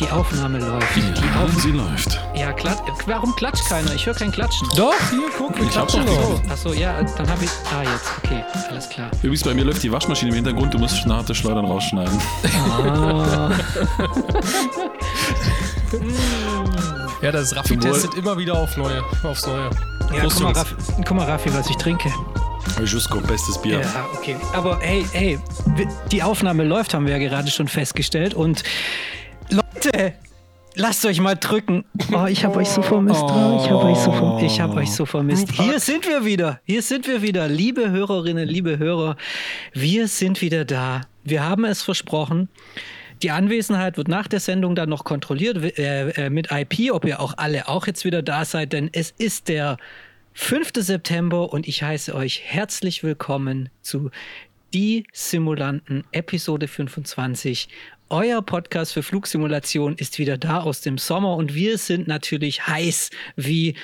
Die Aufnahme läuft. Ja, die Auf sie läuft. ja, klat warum klatscht keiner? Ich höre kein Klatschen. Doch, hier, guck, wir Ich klatschen doch. Achso, ja, dann habe ich. Ah, jetzt, okay, alles klar. Übrigens, bei mir läuft die Waschmaschine im Hintergrund. Du musst das Schleudern rausschneiden. Ah, Ja, das Raffi Zum Wohl. testet immer wieder auf neue, aufs Neue. ja, guck mal. Raffi, guck mal, Raffi, was ich trinke. Jusco, bestes Bier. Ja, okay. Aber hey, hey, die Aufnahme läuft, haben wir ja gerade schon festgestellt. Und Leute, lasst euch mal drücken. Oh, ich habe euch so vermisst. Oh, ich habe euch so vermisst. Ich habe euch so vermisst. Hier sind wir wieder. Hier sind wir wieder. Liebe Hörerinnen, liebe Hörer, wir sind wieder da. Wir haben es versprochen. Die Anwesenheit wird nach der Sendung dann noch kontrolliert äh, äh, mit IP, ob ihr auch alle auch jetzt wieder da seid, denn es ist der 5. September und ich heiße euch herzlich willkommen zu Die Simulanten Episode 25. Euer Podcast für Flugsimulation ist wieder da aus dem Sommer und wir sind natürlich heiß wie,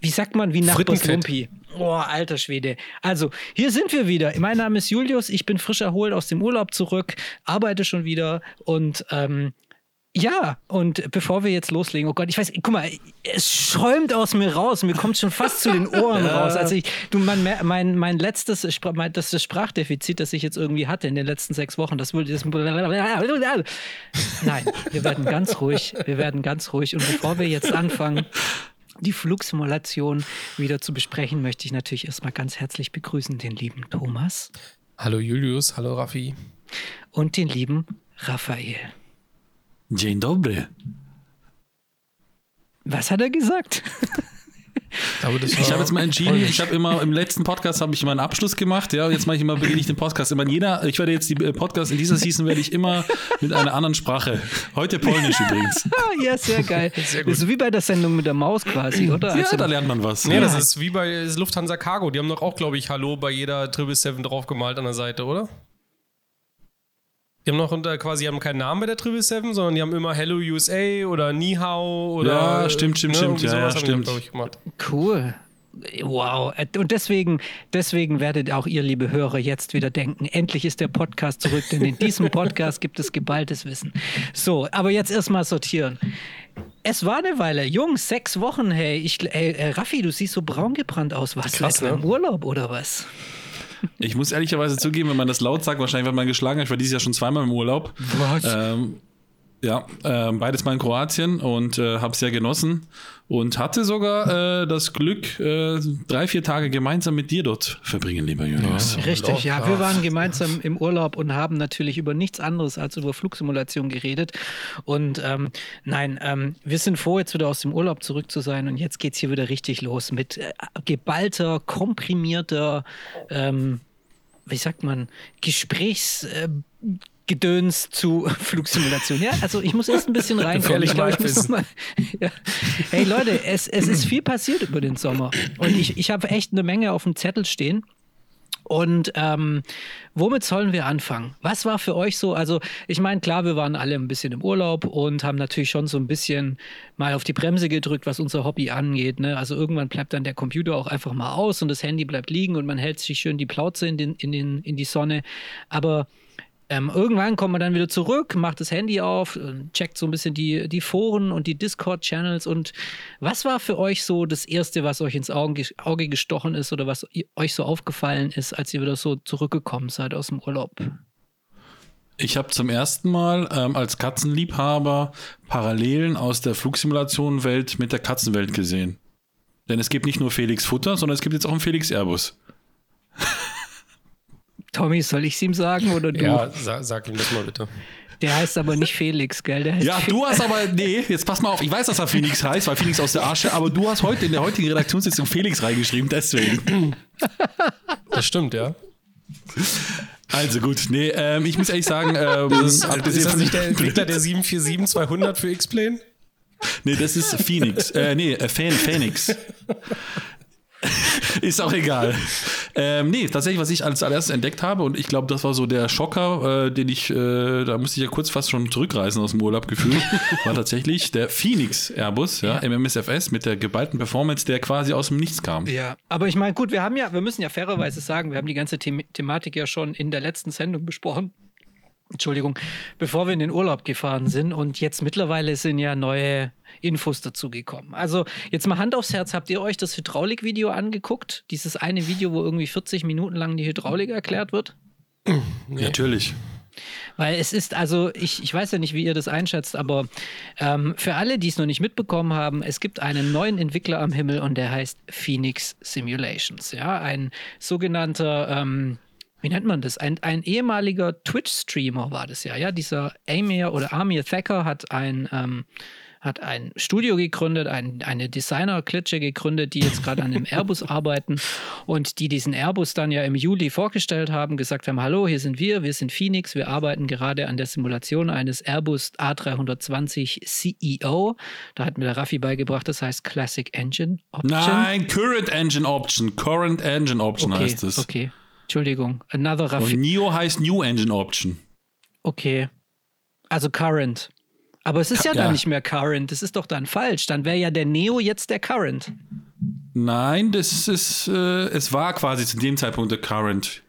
wie sagt man, wie Nachbars Frittenfett. Lumpi. Oh, alter Schwede. Also, hier sind wir wieder. Mein Name ist Julius, ich bin frisch erholt aus dem Urlaub zurück, arbeite schon wieder und ähm, ja, und bevor wir jetzt loslegen, oh Gott, ich weiß, guck mal, es schäumt aus mir raus, mir kommt schon fast zu den Ohren raus. Also ich, du, mein, mein, mein letztes mein, das, das Sprachdefizit, das ich jetzt irgendwie hatte in den letzten sechs Wochen, das würde das Nein, wir werden ganz ruhig, wir werden ganz ruhig. Und bevor wir jetzt anfangen, die Flugsimulation wieder zu besprechen, möchte ich natürlich erstmal ganz herzlich begrüßen den lieben Thomas Hallo Julius, hallo Raffi. und den lieben Raphael. Dzień dobry. Was hat er gesagt? Aber das Ich habe jetzt mal entschieden, ich habe immer im letzten Podcast habe ich immer einen Abschluss gemacht, ja, jetzt mache ich immer beginne ich den Podcast immer in jeder, ich werde jetzt die äh, Podcast in dieser Season werde ich immer mit einer anderen Sprache. Heute Polnisch übrigens. Ah, ja, sehr geil. Sehr gut. So wie bei der Sendung mit der Maus quasi, oder? Ja, Also- da lernt man was. Nee, ja. das ist wie bei Lufthansa Cargo. Die haben doch auch, glaube ich, Hallo bei jeder 777 draufgemalt an der Seite, oder? Die haben noch unter, quasi haben keinen Namen bei der 777, sondern die haben immer Hello USA oder Ni Hao oder. Ja, stimmt, stimmt, stimmt. irgendwie Ja, ja, die, stimmt. gemacht. Cool. Wow. Und deswegen, deswegen werdet auch ihr, liebe Hörer, jetzt wieder denken, endlich ist der Podcast zurück, denn in diesem Podcast gibt es geballtes Wissen. So, aber jetzt erstmal sortieren. Es war eine Weile. Jungs, sechs Wochen, hey. Ich, äh, äh, Raffi, du siehst so braun gebrannt aus. Warst Krass, ne? im Urlaub oder was? Ich muss ehrlicherweise zugeben, wenn man das laut sagt, wahrscheinlich wird man geschlagen. Ich war dieses Jahr schon zweimal im Urlaub. Was? Ähm, ja, ähm, beides mal in Kroatien und äh, habe sehr genossen und hatte sogar äh, das Glück, äh, drei, vier Tage gemeinsam mit dir dort verbringen, lieber Julius. Richtig, ja. Wir ja. waren gemeinsam im Urlaub und haben natürlich über nichts anderes als über Flugsimulation geredet. Und ähm, nein, ähm, wir sind froh, jetzt wieder aus dem Urlaub zurück zu sein. Und jetzt geht's hier wieder richtig los mit äh, geballter, komprimierter, ähm, wie sagt man, Gesprächs. Gedöns zu Flugsimulation. Ja, also ich muss erst ein bisschen reinkommen. Ich glaube, ich muss mal, ja. Hey Leute, es, es ist viel passiert über den Sommer. Und ich, ich habe echt eine Menge auf dem Zettel stehen. Und ähm, womit sollen wir anfangen? Was war für euch so? Also, ich meine, klar, wir waren alle ein bisschen im Urlaub und haben natürlich schon so ein bisschen mal auf die Bremse gedrückt, was unser Hobby angeht. Ne? Also irgendwann bleibt dann der Computer auch einfach mal aus und das Handy bleibt liegen und man hält sich schön die Plauze in, den, in, den, in die Sonne. Aber ähm, irgendwann kommt man dann wieder zurück, macht das Handy auf, äh, checkt so ein bisschen die, die Foren und die Discord-Channels. Und was war für euch so das Erste, was euch ins Auge, gestochen ist oder was euch so aufgefallen ist, als ihr wieder so zurückgekommen seid aus dem Urlaub? Ich habe zum ersten Mal ähm, als Katzenliebhaber Parallelen aus der Flugsimulation-Welt mit der Katzenwelt gesehen. Denn es gibt nicht nur Felix Futter, sondern es gibt jetzt auch einen Felix Airbus. Tommy, soll ich es ihm sagen oder du? Ja, sag, sag ihm das mal bitte. Der heißt aber nicht Felix, gell? Ja, du hast aber, nee, jetzt pass mal auf, ich weiß, dass er Phoenix heißt, weil Phoenix aus der Asche, aber du hast heute in der heutigen Redaktionssitzung Felix reingeschrieben, deswegen. Das stimmt, ja. Also gut, nee, ähm, ich muss ehrlich sagen, ähm, Ist, abgesehen ist das nicht der Entwickler der 747-200 für X-Plane? Nee, das ist Phoenix. Äh, nee, äh, Fan, Phoenix. ist auch egal. Ähm, nee, tatsächlich, was ich als allererstes entdeckt habe, und ich glaube, das war so der Schocker, äh, den ich, äh, da musste ich ja kurz fast schon zurückreisen aus dem Urlaub gefühlt, war tatsächlich der Phoenix Airbus, ja, MMSFS mit der geballten Performance, der quasi aus dem Nichts kam. Ja, aber ich meine, gut, wir haben ja, wir müssen ja fairerweise sagen, wir haben die ganze The Thematik ja schon in der letzten Sendung besprochen. Entschuldigung, bevor wir in den Urlaub gefahren sind und jetzt mittlerweile sind ja neue Infos dazugekommen. Also jetzt mal Hand aufs Herz, habt ihr euch das Hydraulik-Video angeguckt? Dieses eine Video, wo irgendwie 40 Minuten lang die Hydraulik erklärt wird? Nee. Natürlich. Weil es ist, also ich, ich weiß ja nicht, wie ihr das einschätzt, aber ähm, für alle, die es noch nicht mitbekommen haben, es gibt einen neuen Entwickler am Himmel und der heißt Phoenix Simulations. Ja, ein sogenannter, ähm, wie nennt man das? Ein, ein ehemaliger Twitch-Streamer war das ja. Ja, dieser Amir oder Amir Thacker hat ein ähm, hat ein Studio gegründet, ein, eine Designer-Klitsche gegründet, die jetzt gerade an dem Airbus arbeiten und die diesen Airbus dann ja im Juli vorgestellt haben, gesagt haben, hallo, hier sind wir, wir sind Phoenix, wir arbeiten gerade an der Simulation eines Airbus A320 CEO. Da hat mir der Raffi beigebracht, das heißt Classic Engine Option. Nein, Current Engine Option, Current Engine Option okay, heißt es. Okay, Entschuldigung, another Raffi. Und NIO heißt New Engine Option. Okay, also Current. Aber es ist ja, ja dann nicht mehr Current, das ist doch dann falsch. Dann wäre ja der Neo jetzt der Current. Nein, das ist, äh, es war quasi zu dem Zeitpunkt der Current.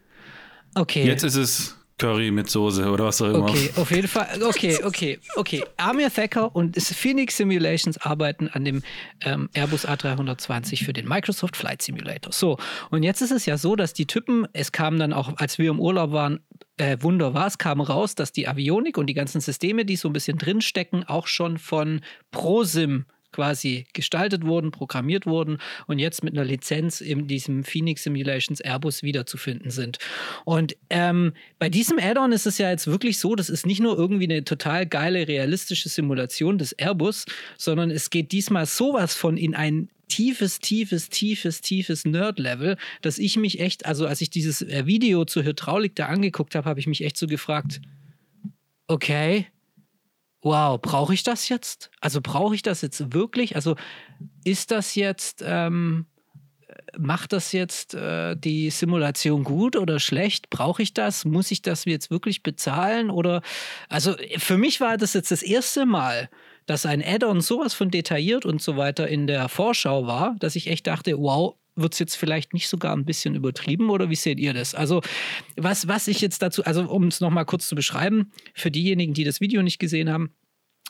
Okay. Jetzt ist es Curry mit Soße oder was auch immer. Okay, auf jeden Fall. Okay, okay, okay. Amir Thacker und Phoenix Simulations arbeiten an dem ähm, Airbus A320 für den Microsoft Flight Simulator. So, und jetzt ist es ja so, dass die Typen, es kam dann auch, als wir im Urlaub waren, äh, Wunder war, es kam raus, dass die Avionik und die ganzen Systeme, die so ein bisschen drinstecken, auch schon von ProSim quasi gestaltet wurden, programmiert wurden und jetzt mit einer Lizenz in diesem Phoenix Simulations Airbus wiederzufinden sind. Und ähm, bei diesem Add-on ist es ja jetzt wirklich so, das ist nicht nur irgendwie eine total geile, realistische Simulation des Airbus, sondern es geht diesmal sowas von in ein tiefes, tiefes, tiefes, tiefes Nerd-Level, dass ich mich echt, also als ich dieses äh, Video zur Hydraulik da angeguckt habe, habe ich mich echt so gefragt, okay, wow, brauche ich das jetzt? Also brauche ich das jetzt wirklich? Also ist das jetzt, ähm, macht das jetzt äh, die Simulation gut oder schlecht? Brauche ich das? Muss ich das jetzt wirklich bezahlen? Oder also für mich war das jetzt das erste Mal, dass ein Add-on sowas von detailliert und so weiter in der Vorschau war, dass ich echt dachte, wow, wird es jetzt vielleicht nicht sogar ein bisschen übertrieben oder wie seht ihr das? Also, was, was ich jetzt dazu, also um es nochmal kurz zu beschreiben, für diejenigen, die das Video nicht gesehen haben,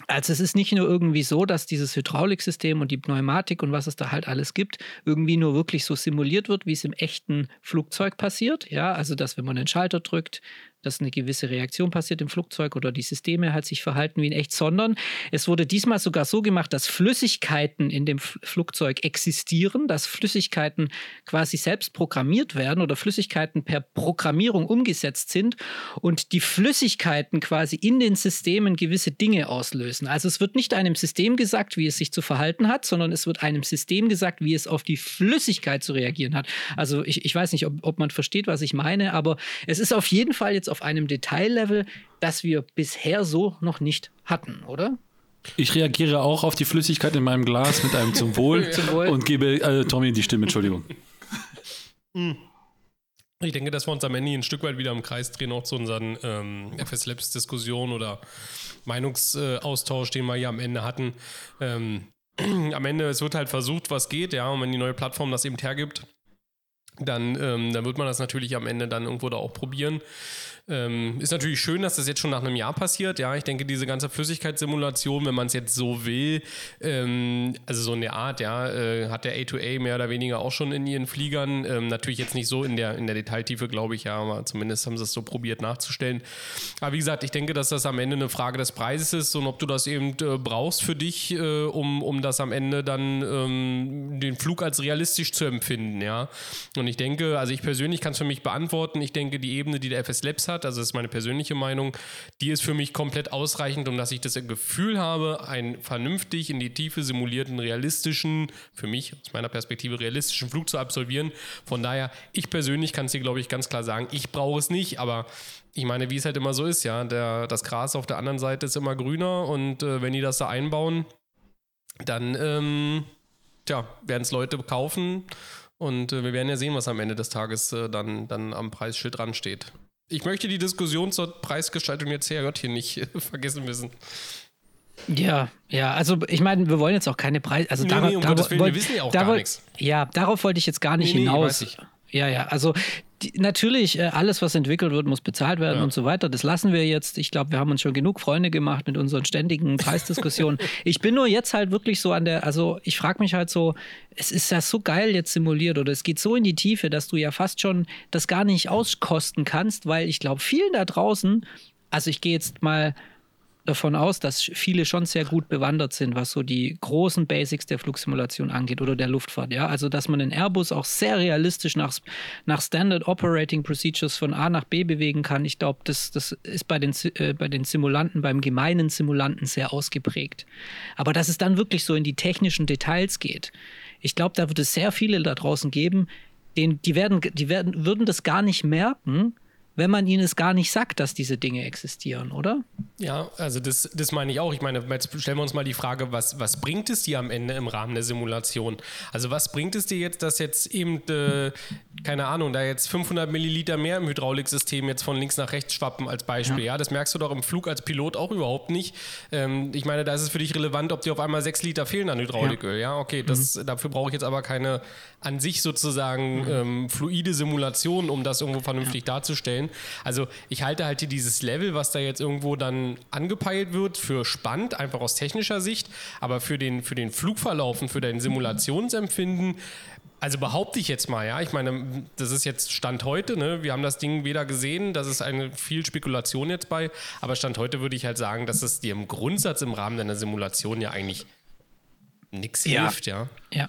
also es ist nicht nur irgendwie so, dass dieses Hydrauliksystem und die Pneumatik und was es da halt alles gibt, irgendwie nur wirklich so simuliert wird, wie es im echten Flugzeug passiert. Ja, also dass wenn man den Schalter drückt, dass eine gewisse Reaktion passiert im Flugzeug oder die Systeme halt sich verhalten wie in echt, sondern es wurde diesmal sogar so gemacht, dass Flüssigkeiten in dem Flugzeug existieren, dass Flüssigkeiten quasi selbst programmiert werden oder Flüssigkeiten per Programmierung umgesetzt sind und die Flüssigkeiten quasi in den Systemen gewisse Dinge auslösen. Also es wird nicht einem System gesagt, wie es sich zu verhalten hat, sondern es wird einem System gesagt, wie es auf die Flüssigkeit zu reagieren hat. Also ich, ich weiß nicht, ob, ob man versteht, was ich meine, aber es ist auf jeden Fall jetzt auf einem Detaillevel, das wir bisher so noch nicht hatten, oder? Ich reagiere auch auf die Flüssigkeit in meinem Glas mit einem zum Wohl, zum Wohl. und gebe äh, Tommy die Stimme, Entschuldigung. Ich denke, dass wir uns am Ende ein Stück weit wieder im Kreis drehen, auch zu unseren ähm, FS Labs Diskussionen oder Meinungsaustausch, den wir hier am Ende hatten. Ähm, am Ende, es wird halt versucht, was geht, ja, und wenn die neue Plattform das eben hergibt, dann, ähm, dann wird man das natürlich am Ende dann irgendwo da auch probieren. Ähm, ist natürlich schön, dass das jetzt schon nach einem Jahr passiert. Ja, ich denke, diese ganze Flüssigkeitssimulation, wenn man es jetzt so will, ähm, also so eine Art, ja, äh, hat der A2A mehr oder weniger auch schon in ihren Fliegern. Ähm, natürlich jetzt nicht so in der, in der Detailtiefe, glaube ich, ja, aber zumindest haben sie es so probiert nachzustellen. Aber wie gesagt, ich denke, dass das am Ende eine Frage des Preises ist und ob du das eben äh, brauchst für dich, äh, um, um das am Ende dann ähm, den Flug als realistisch zu empfinden, ja. Und ich denke, also ich persönlich kann es für mich beantworten. Ich denke, die Ebene, die der FS Labs hat, also das ist meine persönliche Meinung, die ist für mich komplett ausreichend, um dass ich das Gefühl habe, einen vernünftig in die Tiefe simulierten, realistischen, für mich aus meiner Perspektive realistischen Flug zu absolvieren. Von daher, ich persönlich kann es dir, glaube ich, ganz klar sagen, ich brauche es nicht, aber ich meine, wie es halt immer so ist, ja, der, das Gras auf der anderen Seite ist immer grüner und äh, wenn die das da einbauen, dann ähm, tja, werden es Leute kaufen und äh, wir werden ja sehen, was am Ende des Tages äh, dann, dann am Preisschild dran steht. Ich möchte die Diskussion zur Preisgestaltung der CRJ hier nicht äh, vergessen wissen. Ja, ja, also ich meine, wir wollen jetzt auch keine Preise. Also nee, darauf, nee, um Gottes Willen, wir wissen ja auch gar nichts. Ja, darauf wollte ich jetzt gar nicht nee, hinaus. Ja, ja, also die, natürlich, äh, alles, was entwickelt wird, muss bezahlt werden ja. und so weiter. Das lassen wir jetzt. Ich glaube, wir haben uns schon genug Freunde gemacht mit unseren ständigen Preisdiskussionen. ich bin nur jetzt halt wirklich so an der, also ich frage mich halt so, es ist ja so geil jetzt simuliert oder es geht so in die Tiefe, dass du ja fast schon das gar nicht auskosten kannst, weil ich glaube, vielen da draußen, also ich gehe jetzt mal davon aus, dass viele schon sehr gut bewandert sind, was so die großen Basics der Flugsimulation angeht oder der Luftfahrt. Ja, also dass man den Airbus auch sehr realistisch nach, nach Standard Operating Procedures von A nach B bewegen kann. Ich glaube, das, das ist bei den, äh, bei den Simulanten, beim gemeinen Simulanten sehr ausgeprägt. Aber dass es dann wirklich so in die technischen Details geht, ich glaube, da wird es sehr viele da draußen geben, den, die werden, die werden, würden das gar nicht merken, wenn man ihnen es gar nicht sagt, dass diese Dinge existieren, oder? Ja, also das, das meine ich auch. Ich meine, jetzt stellen wir uns mal die Frage, was, was bringt es dir am Ende im Rahmen der Simulation? Also was bringt es dir jetzt, dass jetzt eben, äh, keine Ahnung, da jetzt 500 Milliliter mehr im Hydrauliksystem jetzt von links nach rechts schwappen als Beispiel? Ja, ja das merkst du doch im Flug als Pilot auch überhaupt nicht. Ähm, ich meine, da ist es für dich relevant, ob dir auf einmal sechs Liter fehlen an Hydrauliköl. Ja, ja okay, das, mhm. dafür brauche ich jetzt aber keine an sich sozusagen mhm. ähm, fluide Simulation, um das irgendwo vernünftig ja. darzustellen stellen. Also ich halte halt dieses Level, was da jetzt irgendwo dann angepeilt wird, für spannend, einfach aus technischer Sicht, aber für den, für den Flugverlauf und für dein Simulationsempfinden also behaupte ich jetzt mal, ja. Ich meine, das ist jetzt Stand heute, ne? Wir haben das Ding weder gesehen, das ist eine viel Spekulation jetzt bei, aber Stand heute würde ich halt sagen, dass es dir im Grundsatz im Rahmen deiner Simulation ja eigentlich nichts ja. hilft, ja. Ja.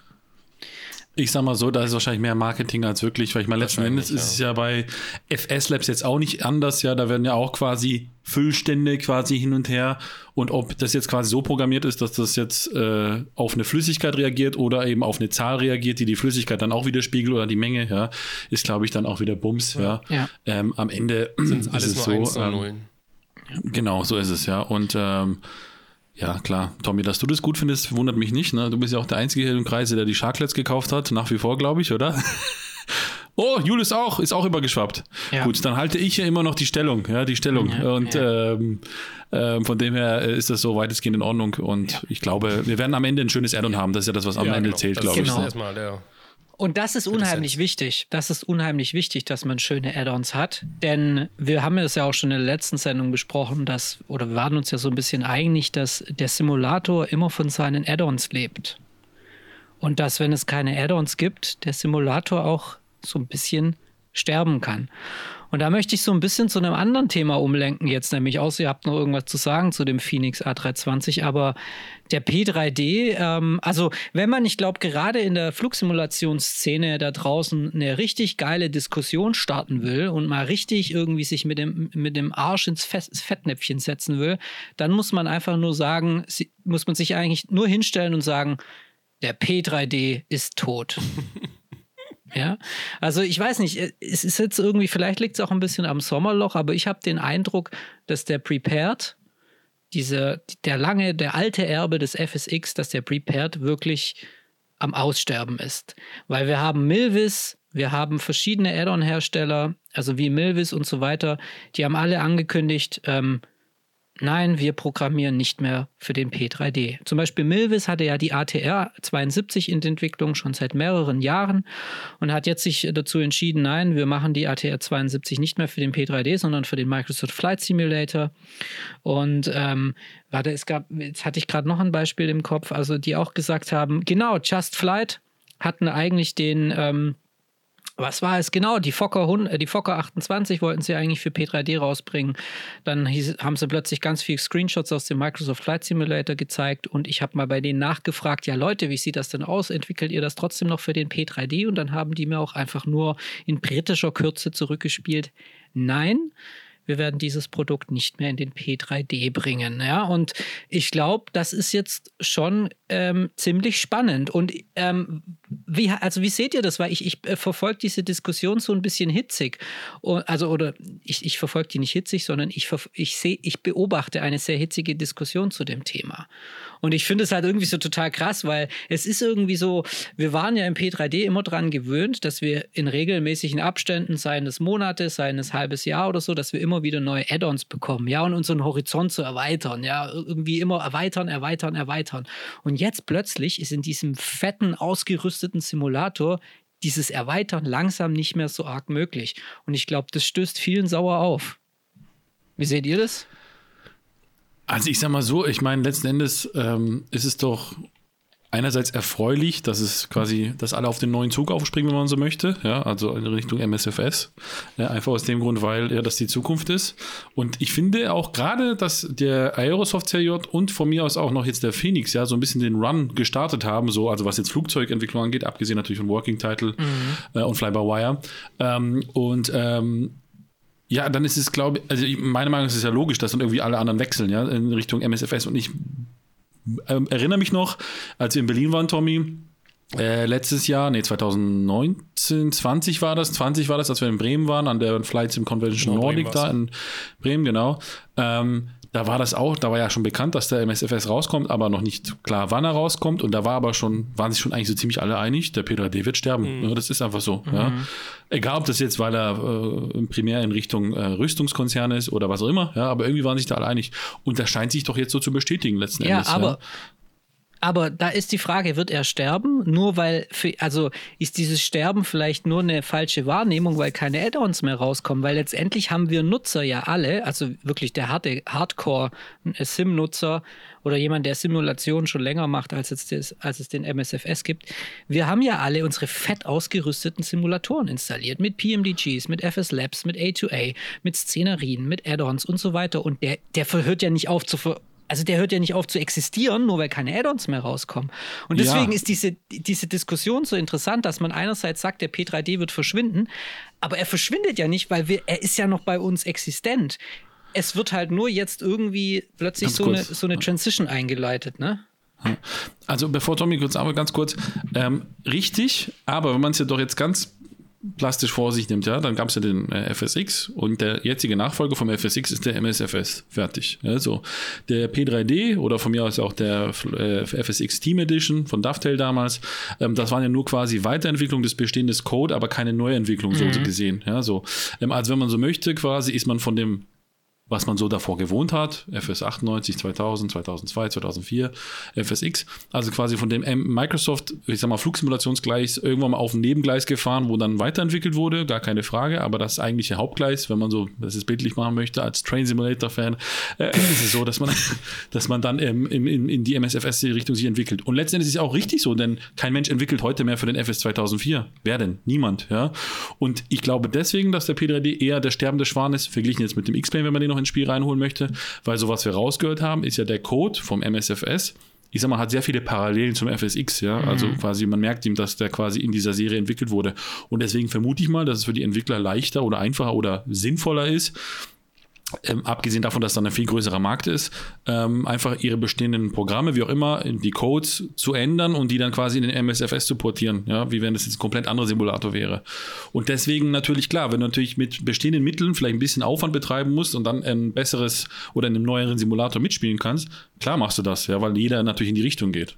Ich sag mal so, da ist wahrscheinlich mehr Marketing als wirklich, weil ich meine, letzten Endes ist es ja bei FS Labs jetzt auch nicht anders, ja, da werden ja auch quasi Füllstände quasi hin und her und ob das jetzt quasi so programmiert ist, dass das jetzt äh, auf eine Flüssigkeit reagiert oder eben auf eine Zahl reagiert, die die Flüssigkeit dann auch widerspiegelt oder die Menge, ja, ist glaube ich dann auch wieder Bums, ja. ja. Ähm, am Ende sind alles es so. Ähm, genau, so ist es, ja. Und ähm, ja, klar. Tommy, dass du das gut findest, wundert mich nicht. Ne? Du bist ja auch der Einzige hier im Kreise, der die Sharklets gekauft hat. Nach wie vor, glaube ich, oder? oh, Julius auch, ist auch übergeschwappt. Ja. Gut, dann halte ich ja immer noch die Stellung, ja, die Stellung. Ja, und ja. Ähm, ähm, von dem her ist das so weitestgehend in Ordnung. Und ich glaube, wir werden am Ende ein schönes Addon haben. Das ist ja das, was am Ende genau. zählt, glaube ich. Genau. Erstmal der und das ist unheimlich wichtig. Das ist unheimlich wichtig, dass man schöne Add-ons hat. Denn wir haben es ja auch schon in der letzten Sendung besprochen, dass, oder wir waren uns ja so ein bisschen einig, dass der Simulator immer von seinen Add-ons lebt. Und dass, wenn es keine Add-ons gibt, der Simulator auch so ein bisschen sterben kann. Und da möchte ich so ein bisschen zu einem anderen Thema umlenken jetzt, nämlich außer ihr habt noch irgendwas zu sagen zu dem Phoenix A320, aber der P3D, ähm, also wenn man, ich glaube, gerade in der Flugsimulationsszene da draußen eine richtig geile Diskussion starten will und mal richtig irgendwie sich mit dem, mit dem Arsch ins Fettnäpfchen setzen will, dann muss man einfach nur sagen, muss man sich eigentlich nur hinstellen und sagen, der P3D ist tot. Ja, also ich weiß nicht, äh, es ist jetzt irgendwie, vielleicht liegt es auch ein bisschen am Sommerloch, aber ich habe den Eindruck, dass der Prepared, diese, der lange, der alte Erbe des FSX, dass der Prepared wirklich am Aussterben ist. Weil wir haben Milvis, wir haben verschiedene Add-on-Hersteller, also wie Milvis und so weiter, die haben alle angekündigt, ähm, nein, wir programmieren nicht mehr für den P3D. Zum Beispiel Milvis hatte ja die ATR 72 in Entwicklung schon seit mehreren Jahren und hat jetzt sich dazu entschieden, nein, wir machen die ATR 72 nicht mehr für den P3D, sondern für den Microsoft Flight Simulator. Und ähm, warte, es gab, jetzt hatte ich gerade noch ein Beispiel im Kopf, also die auch gesagt haben, genau, Just Flight hatten eigentlich den ähm, was war es genau? Die Fokker, äh, die Fokker 28 wollten sie eigentlich für P3D rausbringen. Dann hieß, haben sie plötzlich ganz viele Screenshots aus dem Microsoft Flight Simulator gezeigt und ich habe mal bei denen nachgefragt, ja Leute, wie sieht das denn aus? Entwickelt ihr das trotzdem noch für den P3D? Und dann haben die mir auch einfach nur in britischer Kürze zurückgespielt. Nein, wir werden dieses Produkt nicht mehr in den P3D bringen. Ja, und ich glaube, das ist jetzt schon ähm, ziemlich spannend. Und ähm, wie, also wie seht ihr das? Weil ich, ich äh, verfolge diese Diskussion so ein bisschen hitzig. Also, oder ich, ich verfolge die nicht hitzig, sondern ich, ich, seh, ich beobachte eine sehr hitzige Diskussion zu dem Thema. Und ich finde es halt irgendwie so total krass, weil es ist irgendwie so, wir waren ja im P3D immer dran gewöhnt, dass wir in regelmäßigen Abständen, seien es Monate, seien es halbes Jahr oder so, dass wir immer wieder neue Add-ons bekommen, ja, und unseren Horizont zu erweitern, ja, irgendwie immer erweitern, erweitern, erweitern. Und jetzt plötzlich ist in diesem fetten, ausgerüsteten Simulator dieses Erweitern langsam nicht mehr so arg möglich. Und ich glaube, das stößt vielen sauer auf. Wie seht ihr das? Also ich sag mal so, ich meine, letzten Endes ähm, ist es doch einerseits erfreulich, dass es quasi, dass alle auf den neuen Zug aufspringen, wenn man so möchte, ja, also in Richtung MSFS. Ja, einfach aus dem Grund, weil ja das die Zukunft ist. Und ich finde auch gerade, dass der Aerosoft CJ und von mir aus auch noch jetzt der Phoenix ja so ein bisschen den Run gestartet haben, so, also was jetzt Flugzeugentwicklung angeht, abgesehen natürlich von Working Title mhm. äh, und Fly by Wire. Ähm, und ähm, ja, dann ist es, glaube ich, also meine Meinung ist es ja logisch, dass dann irgendwie alle anderen wechseln, ja, in Richtung MSFS. Und ich ähm, erinnere mich noch, als wir in Berlin waren, Tommy, äh, letztes Jahr, nee, 2019, 20 war das, 20 war das, als wir in Bremen waren, an der Flights im Convention Nordic da in Bremen, genau. Ähm, da war das auch, da war ja schon bekannt, dass der MSFS rauskommt, aber noch nicht klar, wann er rauskommt. Und da war aber schon, waren sich schon eigentlich so ziemlich alle einig, der P3D wird sterben. Mhm. Ja, das ist einfach so. Mhm. Ja. Egal, ob das jetzt, weil er äh, primär in Richtung äh, Rüstungskonzern ist oder was auch immer, ja, aber irgendwie waren sich da alle einig. Und das scheint sich doch jetzt so zu bestätigen letzten ja, Endes. Aber ja, aber da ist die Frage, wird er sterben? Nur weil, für, also ist dieses Sterben vielleicht nur eine falsche Wahrnehmung, weil keine Add-ons mehr rauskommen? Weil letztendlich haben wir Nutzer ja alle, also wirklich der harte Hardcore-Sim-Nutzer oder jemand, der Simulationen schon länger macht, als es, das, als es den MSFS gibt. Wir haben ja alle unsere fett ausgerüsteten Simulatoren installiert mit PMDGs, mit FS Labs, mit A2A, mit Szenarien, mit Add-ons und so weiter. Und der, der hört ja nicht auf zu ver also der hört ja nicht auf zu existieren, nur weil keine Add-ons mehr rauskommen. Und deswegen ja. ist diese, diese Diskussion so interessant, dass man einerseits sagt, der P3D wird verschwinden, aber er verschwindet ja nicht, weil wir, er ist ja noch bei uns existent. Es wird halt nur jetzt irgendwie plötzlich so eine, so eine Transition eingeleitet, ne? Also bevor Tommy kurz, aber ganz kurz, ähm, richtig, aber wenn man es ja doch jetzt ganz plastisch vor sich nimmt, ja, dann gab es ja den äh, FSX und der jetzige Nachfolger vom FSX ist der MSFS. Fertig. Ja, so. Der P3D oder von mir aus auch der äh, FSX Team Edition von Dovetail damals, ähm, das waren ja nur quasi Weiterentwicklung des bestehenden Code, aber keine Neuentwicklung mhm. so gesehen. Ja, so. Ähm, also wenn man so möchte, quasi ist man von dem was man so davor gewohnt hat, FS 98, 2000, 2002, 2004, FSX, also quasi von dem Microsoft, ich sag mal, Flugsimulationsgleis irgendwann mal auf ein Nebengleis gefahren, wo dann weiterentwickelt wurde, gar keine Frage, aber das eigentliche Hauptgleis, wenn man so, das ist bildlich machen möchte, als Train Simulator Fan, äh, ist es so, dass man, dass man dann ähm, in, in, in die MSFS-Richtung sich entwickelt. Und letztendlich ist es auch richtig so, denn kein Mensch entwickelt heute mehr für den FS 2004. Wer denn? Niemand, ja. Und ich glaube deswegen, dass der P3D eher der sterbende Schwan ist, verglichen jetzt mit dem X-Plane, wenn man den noch ins Spiel reinholen möchte, weil so was wir rausgehört haben, ist ja der Code vom MSFS. Ich sag mal, hat sehr viele Parallelen zum FSX, ja. Mhm. Also quasi, man merkt ihm, dass der quasi in dieser Serie entwickelt wurde. Und deswegen vermute ich mal, dass es für die Entwickler leichter oder einfacher oder sinnvoller ist, ähm, abgesehen davon, dass dann ein viel größerer Markt ist, ähm, einfach ihre bestehenden Programme, wie auch immer, die Codes zu ändern und die dann quasi in den MSFS zu portieren, ja, wie wenn das jetzt ein komplett anderer Simulator wäre. Und deswegen natürlich klar, wenn du natürlich mit bestehenden Mitteln vielleicht ein bisschen Aufwand betreiben musst und dann ein besseres oder in einem neueren Simulator mitspielen kannst, klar machst du das, ja, weil jeder natürlich in die Richtung geht.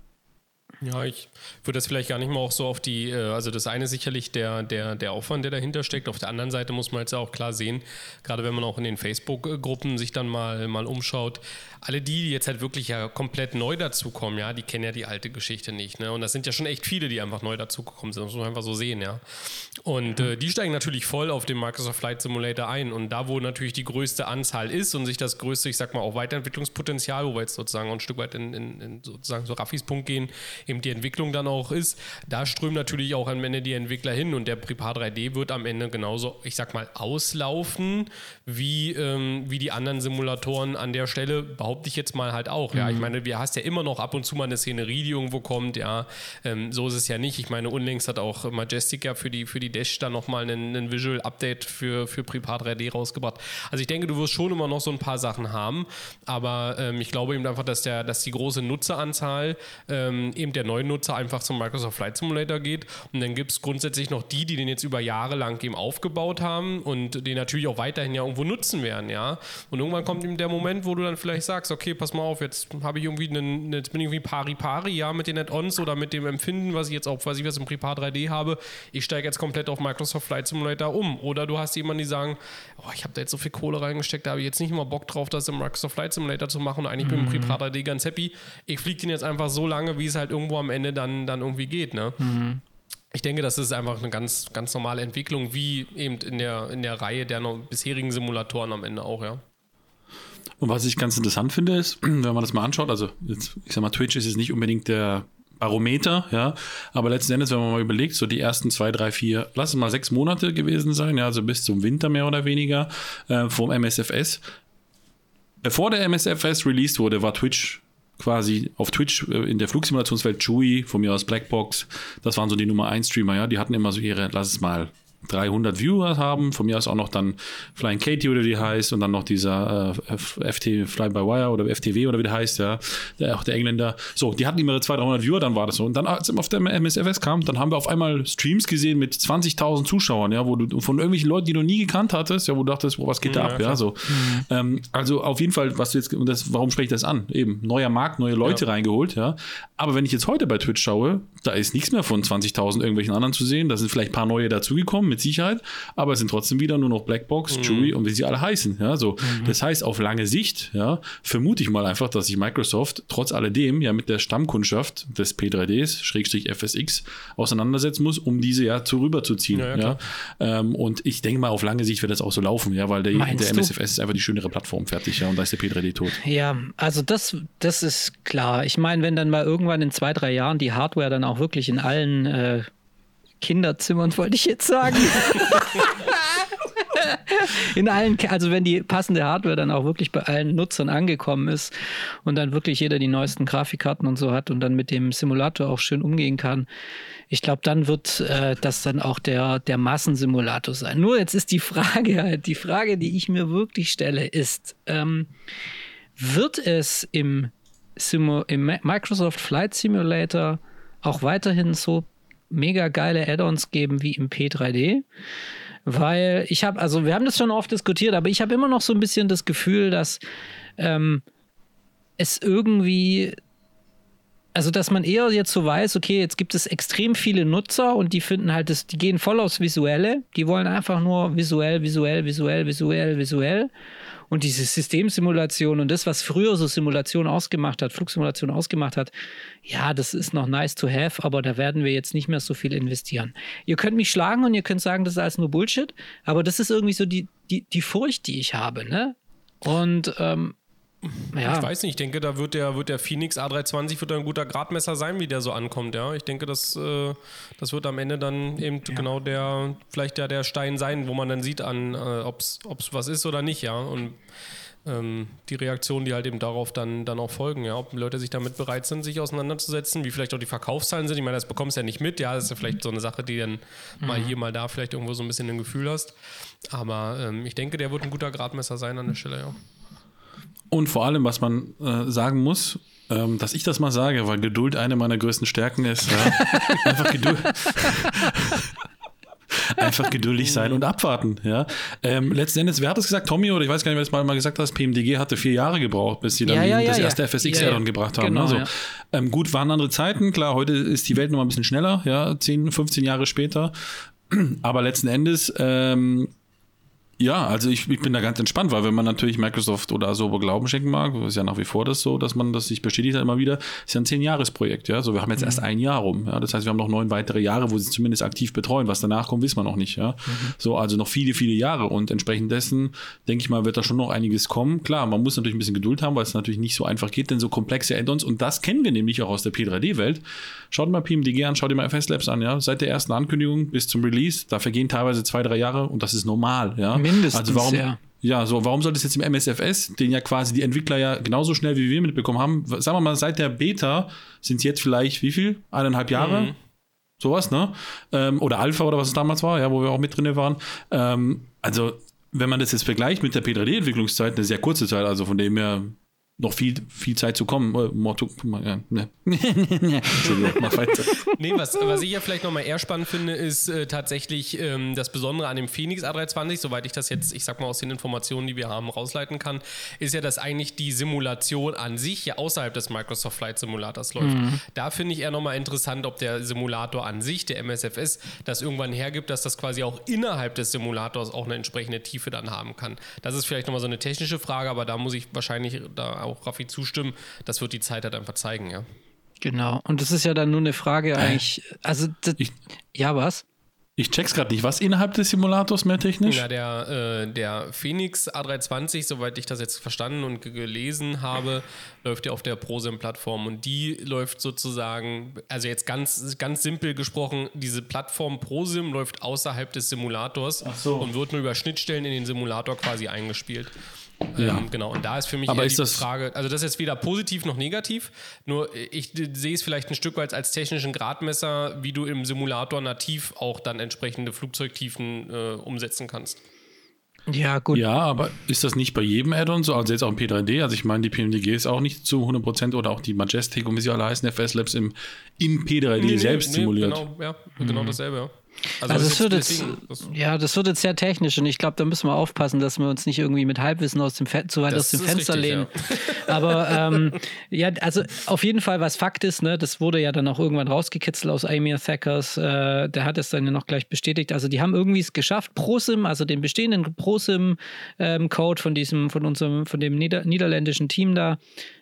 Ja, ich würde das vielleicht gar nicht mal auch so auf die, äh, also das eine sicherlich der, der, der Aufwand, der dahinter steckt. Auf der anderen Seite muss man jetzt auch klar sehen, gerade wenn man auch in den Facebook-Gruppen sich dann mal, mal umschaut, alle die, die jetzt halt wirklich ja komplett neu dazukommen, ja, die kennen ja die alte Geschichte nicht. Ne? Und das sind ja schon echt viele, die einfach neu dazugekommen sind. Das muss man einfach so sehen, ja. Und äh, die steigen natürlich voll auf den Microsoft Flight Simulator ein. Und da, wo natürlich die größte Anzahl ist und sich das größte, ich sag mal, auch Weiterentwicklungspotenzial, wo wir jetzt sozusagen ein Stück weit in, in, in sozusagen so Raffis Punkt gehen, eben die Entwicklung dann auch ist, da strömen natürlich auch am Ende die Entwickler hin und der Prepar 3D wird am Ende genauso, ich sag mal, auslaufen, wie, ähm, wie die anderen Simulatoren an der Stelle, behaupte ich jetzt mal halt auch. Ja, ich mhm. meine, wir hast ja immer noch ab und zu mal eine Szenerie, die irgendwo kommt, ja. Ähm, so ist es ja nicht. Ich meine, unlängst hat auch Majestic ja für die, für die Dash dann nochmal einen, einen Visual Update für, für Prepar 3D rausgebracht. Also ich denke, du wirst schon immer noch so ein paar Sachen haben, aber ähm, ich glaube eben einfach, dass, der, dass die große Nutzeranzahl ähm, eben der neuen Nutzer einfach zum Microsoft Flight Simulator geht. Und dann gibt es grundsätzlich noch die, die den jetzt über Jahre lang eben aufgebaut haben und den natürlich auch weiterhin ja irgendwo nutzen werden, ja. Und irgendwann kommt eben der Moment, wo du dann vielleicht sagst, okay, pass mal auf, jetzt habe ich irgendwie einen, jetzt bin ich irgendwie pari-pari, ja, mit den Add-ons oder mit dem Empfinden, was ich jetzt auch, was ich was im Prepar 3D habe. Ich steige jetzt komplett auf Microsoft Flight Simulator um. Oder du hast jemanden, die sagen, oh, ich habe da jetzt so viel Kohle reingesteckt, da habe ich jetzt nicht immer Bock drauf, das im Microsoft Flight Simulator zu machen und eigentlich mhm. bin ich im Prepar 3D ganz happy. Ich fliege den jetzt einfach so lange, wie es halt irgendwo am Ende dann, dann irgendwie geht, ne? Mhm. Ich denke, das ist einfach eine ganz, ganz normale Entwicklung, wie eben in der, in der Reihe der bisherigen Simulatoren am Ende auch, ja. Und was ich ganz interessant finde, ist, wenn man das mal anschaut, also jetzt, ich sag mal, Twitch ist jetzt nicht unbedingt der Barometer, ja, aber letzten Endes, wenn man mal überlegt, so die ersten zwei, drei, vier, lass es mal sechs Monate gewesen sein, ja, also bis zum Winter mehr oder weniger äh, vom MSFS. Bevor der MSFS released wurde, war Twitch quasi auf Twitch äh, in der Flugsimulationswelt Chewy, von mir aus Blackbox, das waren so die Nummer 1 Streamer, ja, die hatten immer so ihre, lass es mal 300 Viewer haben. Von mir aus auch noch dann Flying Katie oder wie die heißt und dann noch dieser äh, FT Fly by Wire oder FTW oder wie der heißt, ja, der, auch der Engländer. So, die hatten immer 200, 300 Viewer, dann war das so. Und dann, als auf der MSFS kam, dann haben wir auf einmal Streams gesehen mit 20.000 Zuschauern, ja, wo du von irgendwelchen Leuten, die du nie gekannt hattest, ja, wo du dachtest, wo was geht da ab, ja, so. Mhm. Ähm, also auf jeden Fall, was du jetzt, und das, warum spreche ich das an? Eben, neuer Markt, neue Leute ja. reingeholt, ja. Aber wenn ich jetzt heute bei Twitch schaue, da ist nichts mehr von 20.000 irgendwelchen anderen zu sehen. Da sind vielleicht ein paar neue dazugekommen, mit Sicherheit. Aber es sind trotzdem wieder nur noch Blackbox, mhm. Jury und wie sie alle heißen. Ja, so. Mhm. Das heißt, auf lange Sicht, ja, vermute ich mal einfach, dass sich Microsoft trotz alledem ja mit der Stammkundschaft des P3Ds, Schrägstrich FSX, auseinandersetzen muss, um diese ja zu rüberzuziehen. Ja, ja, ähm, und ich denke mal, auf lange Sicht wird das auch so laufen, ja, weil der, der MSFS ist einfach die schönere Plattform fertig, ja, und da ist der P3D tot. Ja, also das, das ist klar. Ich meine, wenn dann mal irgendwann in zwei, drei Jahren die Hardware dann auch wirklich in allen äh, Kinderzimmern, wollte ich jetzt sagen. in allen, also wenn die passende Hardware dann auch wirklich bei allen Nutzern angekommen ist und dann wirklich jeder die neuesten Grafikkarten und so hat und dann mit dem Simulator auch schön umgehen kann. Ich glaube, dann wird äh, das dann auch der, der Massensimulator sein. Nur jetzt ist die Frage halt, die Frage, die ich mir wirklich stelle, ist, ähm, wird es im, Simu im Microsoft Flight Simulator auch weiterhin so mega geile Add-ons geben wie im P3D? Weil ich habe, also wir haben das schon oft diskutiert, aber ich habe immer noch so ein bisschen das Gefühl, dass ähm, es irgendwie also dass man eher jetzt so weiß, okay, jetzt gibt es extrem viele Nutzer und die finden halt, das, die gehen voll aufs Visuelle. Die wollen einfach nur visuell, visuell, visuell, visuell, visuell. Und diese Systemsimulation und das, was früher so Simulation ausgemacht hat, Flugsimulation ausgemacht hat, ja, das ist noch nice to have, aber da werden wir jetzt nicht mehr so viel investieren. Ihr könnt mich schlagen und ihr könnt sagen, das ist alles nur Bullshit, aber das ist irgendwie so die, die, die Furcht, die ich habe, ne? Und ähm, ja. Ich weiß nicht, ich denke, da wird der, wird der Phoenix A320 wird ein guter Gradmesser sein, wie der so ankommt, ja. Ich denke, das, äh, das wird am Ende dann eben ja. genau der, vielleicht der, der Stein sein, wo man dann sieht an, äh, ob es was ist oder nicht, ja. Und ähm, die Reaktionen, die halt eben darauf dann, dann auch folgen, ja, ob Leute sich damit bereit sind, sich auseinanderzusetzen, wie vielleicht auch die Verkaufszahlen sind. Ich meine, das bekommst du ja nicht mit, ja, das ist ja vielleicht so eine Sache, die dann mhm. mal hier, mal da vielleicht irgendwo so ein bisschen ein Gefühl hast. Aber ähm, ich denke, der wird ein guter Gradmesser sein an der Stelle, ja. Und vor allem, was man äh, sagen muss, ähm, dass ich das mal sage, weil Geduld eine meiner größten Stärken ist. Ja? Einfach Geduld. Einfach geduldig sein und abwarten. Ja? Ähm, letzten Endes, wer hat das gesagt? Tommy oder ich weiß gar nicht, wer das mal, mal gesagt hat, PMDG hatte vier Jahre gebraucht, bis sie dann ja, ja, das erste FSX-Addon gebracht haben. Genau, also, ähm, gut, waren andere Zeiten. Klar, heute ist die Welt noch mal ein bisschen schneller, ja, 10, 15 Jahre später. Aber letzten Endes ähm, ja, also ich, ich bin da ganz entspannt, weil wenn man natürlich Microsoft oder Asobo Glauben schenken mag, ist ja nach wie vor das so, dass man das sich bestätigt hat immer wieder, ist ja ein Zehn-Jahres-Projekt, ja. So, wir haben jetzt mhm. erst ein Jahr rum, ja. Das heißt, wir haben noch neun weitere Jahre, wo sie zumindest aktiv betreuen. Was danach kommt, wissen wir noch nicht, ja. Mhm. So, also noch viele, viele Jahre und entsprechend dessen, denke ich mal, wird da schon noch einiges kommen. Klar, man muss natürlich ein bisschen Geduld haben, weil es natürlich nicht so einfach geht, denn so komplexe Add-ons und das kennen wir nämlich auch aus der P3D-Welt. Schaut mal PMDG an, schaut dir mal FS Labs an, ja. Seit der ersten Ankündigung bis zum Release, da vergehen teilweise zwei, drei Jahre und das ist normal, ja. Mindestens, also warum, ja. Ja, so, warum sollte es jetzt im MSFS, den ja quasi die Entwickler ja genauso schnell wie wir mitbekommen haben, sagen wir mal, seit der Beta sind es jetzt vielleicht wie viel? Eineinhalb Jahre? Mhm. Sowas, ne? Ähm, oder Alpha oder was es damals war, ja, wo wir auch mit drin waren. Ähm, also, wenn man das jetzt vergleicht mit der P3D-Entwicklungszeit, eine sehr kurze Zeit, also von dem her noch viel, viel Zeit zu kommen. Äh, Motto, ja, ne. Entschuldigung, mach weiter. Nee, was, was ich ja vielleicht nochmal eher spannend finde, ist äh, tatsächlich ähm, das Besondere an dem Phoenix A320, soweit ich das jetzt, ich sag mal, aus den Informationen, die wir haben, rausleiten kann, ist ja, dass eigentlich die Simulation an sich ja außerhalb des Microsoft Flight Simulators läuft. Mhm. Da finde ich eher nochmal interessant, ob der Simulator an sich, der MSFS, das irgendwann hergibt, dass das quasi auch innerhalb des Simulators auch eine entsprechende Tiefe dann haben kann. Das ist vielleicht nochmal so eine technische Frage, aber da muss ich wahrscheinlich da auch Raffi zustimmen. Das wird die Zeit halt einfach zeigen, ja. Genau. Und das ist ja dann nur eine Frage eigentlich. Also, das, Ich- ja, was? Ich check's gerade nicht. Was innerhalb des Simulators mehr technisch? Ja, der, äh, der Phoenix A320, soweit ich das jetzt verstanden und ge- gelesen habe, läuft ja auf der ProSim-Plattform und die läuft sozusagen, also jetzt ganz, ganz simpel gesprochen, diese Plattform ProSim läuft außerhalb des Simulators so. und wird nur über Schnittstellen in den Simulator quasi eingespielt. Ja. Ähm, genau, und da ist für mich Aber eher ist die das- Frage, also das ist jetzt weder positiv noch negativ, nur ich sehe es vielleicht ein Stück weit als technischen Gradmesser, wie du im Simulator nativ auch dann entsprechende Flugzeugtiefen äh, umsetzen kannst. Ja, gut. Ja, aber ist das nicht bei jedem Add-on so? Also jetzt auch im P3D, also ich meine, die PMDG ist auch nicht zu 100% oder auch die Majestic und wie sie alle heißen, FS Labs im, im P3D selbst simuliert. Genau, ja, genau dasselbe, ja. Also, es ist wird jetzt, das- ja, das wird jetzt sehr technisch und ich glaube, da müssen wir aufpassen, dass wir uns nicht irgendwie mit Halbwissen aus dem Fe zu weit Das aus dem Fenster richtig, lehnen. Aber ähm, ja, also auf jeden Fall, was Fakt ist, ne, das wurde ja dann auch irgendwann rausgekitzelt aus Amir Thackers, äh, der hat es dann ja noch gleich bestätigt. Also die haben irgendwie es geschafft, ProSim, also den bestehenden ProSim-Code von diesem, von unserem, von dem Nieder niederländischen Team da,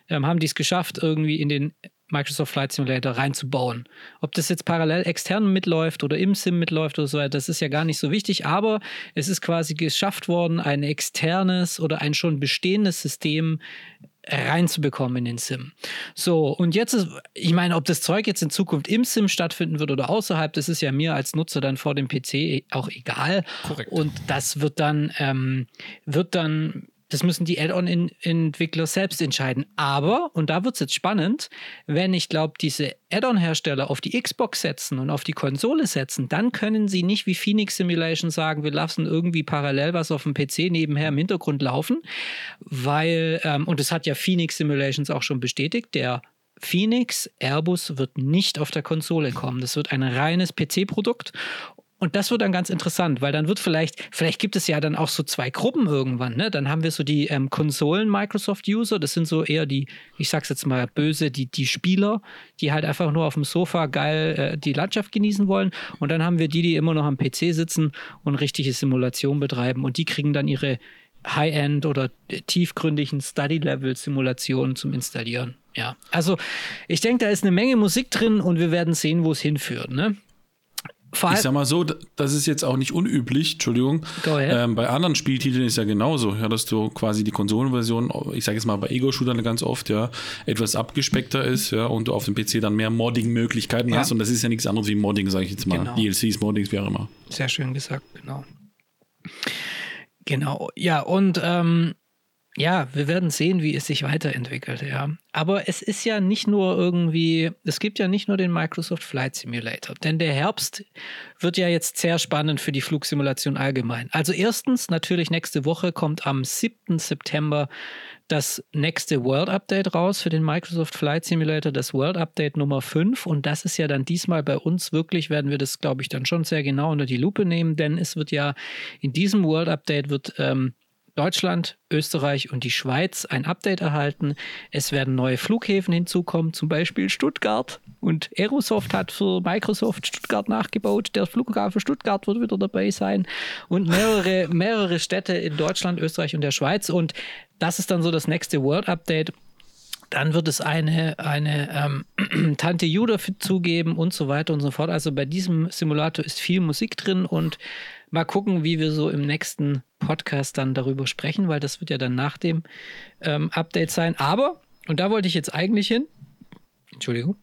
ähm, haben die es geschafft, irgendwie in den Microsoft Flight Simulator reinzubauen. Ob das jetzt parallel extern mitläuft oder im Sim mitläuft oder so weiter, das ist ja gar nicht so wichtig, aber es ist quasi geschafft worden, ein externes oder ein schon bestehendes System reinzubekommen in den Sim. So, und jetzt ist, ich meine, ob das Zeug jetzt in Zukunft im Sim stattfinden wird oder außerhalb, das ist ja mir als Nutzer dann vor dem PC auch egal. Korrekt. Und das wird dann, ähm, wird dann, das müssen die Add-on-Entwickler selbst entscheiden. Aber, und da wird es jetzt spannend, wenn ich glaube, diese Add-on-Hersteller auf die Xbox setzen und auf die Konsole setzen, dann können sie nicht wie Phoenix Simulation sagen, wir lassen irgendwie parallel was auf dem PC nebenher im Hintergrund laufen, weil, ähm, und das hat ja Phoenix Simulations auch schon bestätigt, der Phoenix Airbus wird nicht auf der Konsole kommen. Das wird ein reines PC-Produkt. Und das wird dann ganz interessant, weil dann wird vielleicht, vielleicht gibt es ja dann auch so zwei Gruppen irgendwann, ne? Dann haben wir so die ähm, Konsolen-Microsoft-User, das sind so eher die, ich sag's jetzt mal böse, die, die Spieler, die halt einfach nur auf dem Sofa geil äh, die Landschaft genießen wollen. Und dann haben wir die, die immer noch am PC sitzen und richtige Simulation betreiben. Und die kriegen dann ihre High-End oder äh, tiefgründigen Study-Level-Simulationen zum Installieren. Ja, also ich denke, da ist eine Menge Musik drin und wir werden sehen, wo es hinführt. Ne? Ich sag mal so, das ist jetzt auch nicht unüblich, Entschuldigung. Ähm, bei anderen Spieltiteln ist ja genauso, ja, dass du quasi die Konsolenversion, ich sage jetzt mal bei Ego-Shootern ganz oft, ja, etwas abgespeckter ist, ja, und du auf dem PC dann mehr Modding-Möglichkeiten Ja. hast. Und das ist ja nichts anderes wie Modding, sage ich jetzt mal. Genau. DLCs, Moddings, wie auch immer. Sehr schön gesagt, genau. Genau, ja, und ähm, ja, wir werden sehen, wie es sich weiterentwickelt, ja. Aber es ist ja nicht nur irgendwie, es gibt ja nicht nur den Microsoft Flight Simulator, denn der Herbst wird ja jetzt sehr spannend für die Flugsimulation allgemein. Also erstens, natürlich nächste Woche kommt am 7. September das nächste World Update raus für den Microsoft Flight Simulator, das World Update Nummer 5. Und das ist ja dann diesmal bei uns wirklich, werden wir das, glaube ich, dann schon sehr genau unter die Lupe nehmen, denn es wird ja in diesem World Update wird ähm, Deutschland, Österreich und die Schweiz ein Update erhalten. Es werden neue Flughäfen hinzukommen, zum Beispiel Stuttgart. Und Aerosoft hat für Microsoft Stuttgart nachgebaut. Der Flughafen Stuttgart wird wieder dabei sein. Und mehrere, mehrere Städte in Deutschland, Österreich und der Schweiz. Und das ist dann so das nächste World Update. Dann wird es eine, eine ähm, Tante Juda zugeben und so weiter und so fort. Also bei diesem Simulator ist viel Musik drin und mal gucken, wie wir so im nächsten Podcast dann darüber sprechen, weil das wird ja dann nach dem ähm, Update sein. Aber, und da wollte ich jetzt eigentlich hin, Entschuldigung,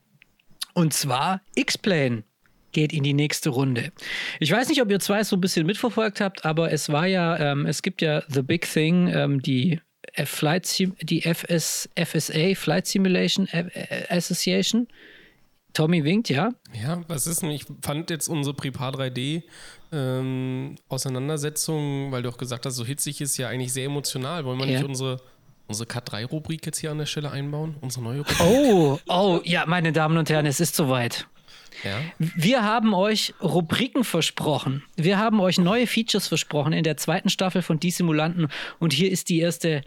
und zwar X-Plane geht in die nächste Runde. Ich weiß nicht, ob ihr zwei so ein bisschen mitverfolgt habt, aber es war ja, ähm, es gibt ja The Big Thing, ähm, die F Flight die FS FSA Flight Simulation Association. Tommy winkt, ja. Ja, was ist denn? Ich fand jetzt unsere Prepar 3D ähm, Auseinandersetzung, weil du auch gesagt hast, so hitzig ist ja eigentlich sehr emotional. Wollen wir Ja. nicht unsere, unsere K3-Rubrik jetzt hier an der Stelle einbauen? Unsere neue Rubrik? Oh, oh, ja, meine Damen und Herren, es ist soweit. Ja. Wir haben euch Rubriken versprochen. Wir haben euch neue Features versprochen in der zweiten Staffel von Die Simulanten. Und hier ist die erste,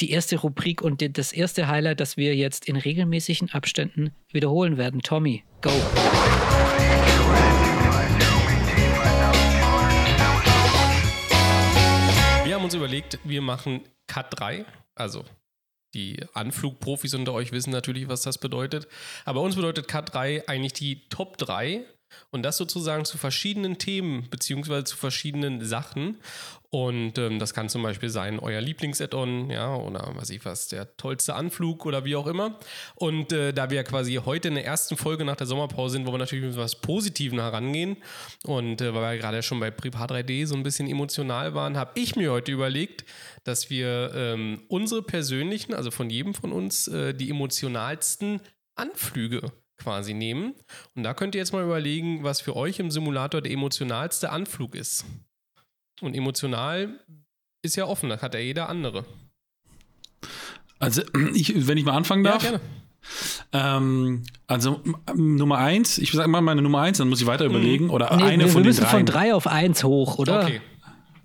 die erste Rubrik und das erste Highlight, das wir jetzt in regelmäßigen Abständen wiederholen werden. Tommy, go. Wir haben uns überlegt, wir machen Cut 3, also die Anflugprofis unter euch wissen natürlich, was das bedeutet. Aber uns bedeutet K3 eigentlich die Top 3 und das sozusagen zu verschiedenen Themen beziehungsweise zu verschiedenen Sachen. Und ähm, das kann zum Beispiel sein, euer Lieblings-Add-on, ja, oder was ich was, der tollste Anflug oder wie auch immer. Und äh, da wir quasi heute in der ersten Folge nach der Sommerpause sind, wo wir natürlich mit was Positivem herangehen und äh, weil wir gerade schon bei Privat 3D so ein bisschen emotional waren, habe ich mir heute überlegt, dass wir ähm, unsere persönlichen, also von jedem von uns, äh, die emotionalsten Anflüge quasi nehmen. Und da könnt ihr jetzt mal überlegen, was für euch im Simulator der emotionalste Anflug ist. Und emotional ist ja offen, das hat ja jeder andere. Also, ich, wenn ich mal anfangen darf. Ja, gerne. Ähm, also Nummer eins, ich sage mal meine Nummer eins, dann muss ich weiter mhm. überlegen. Oder nee, eine wir, von wir müssen den von drei auf eins hoch, oder? Okay.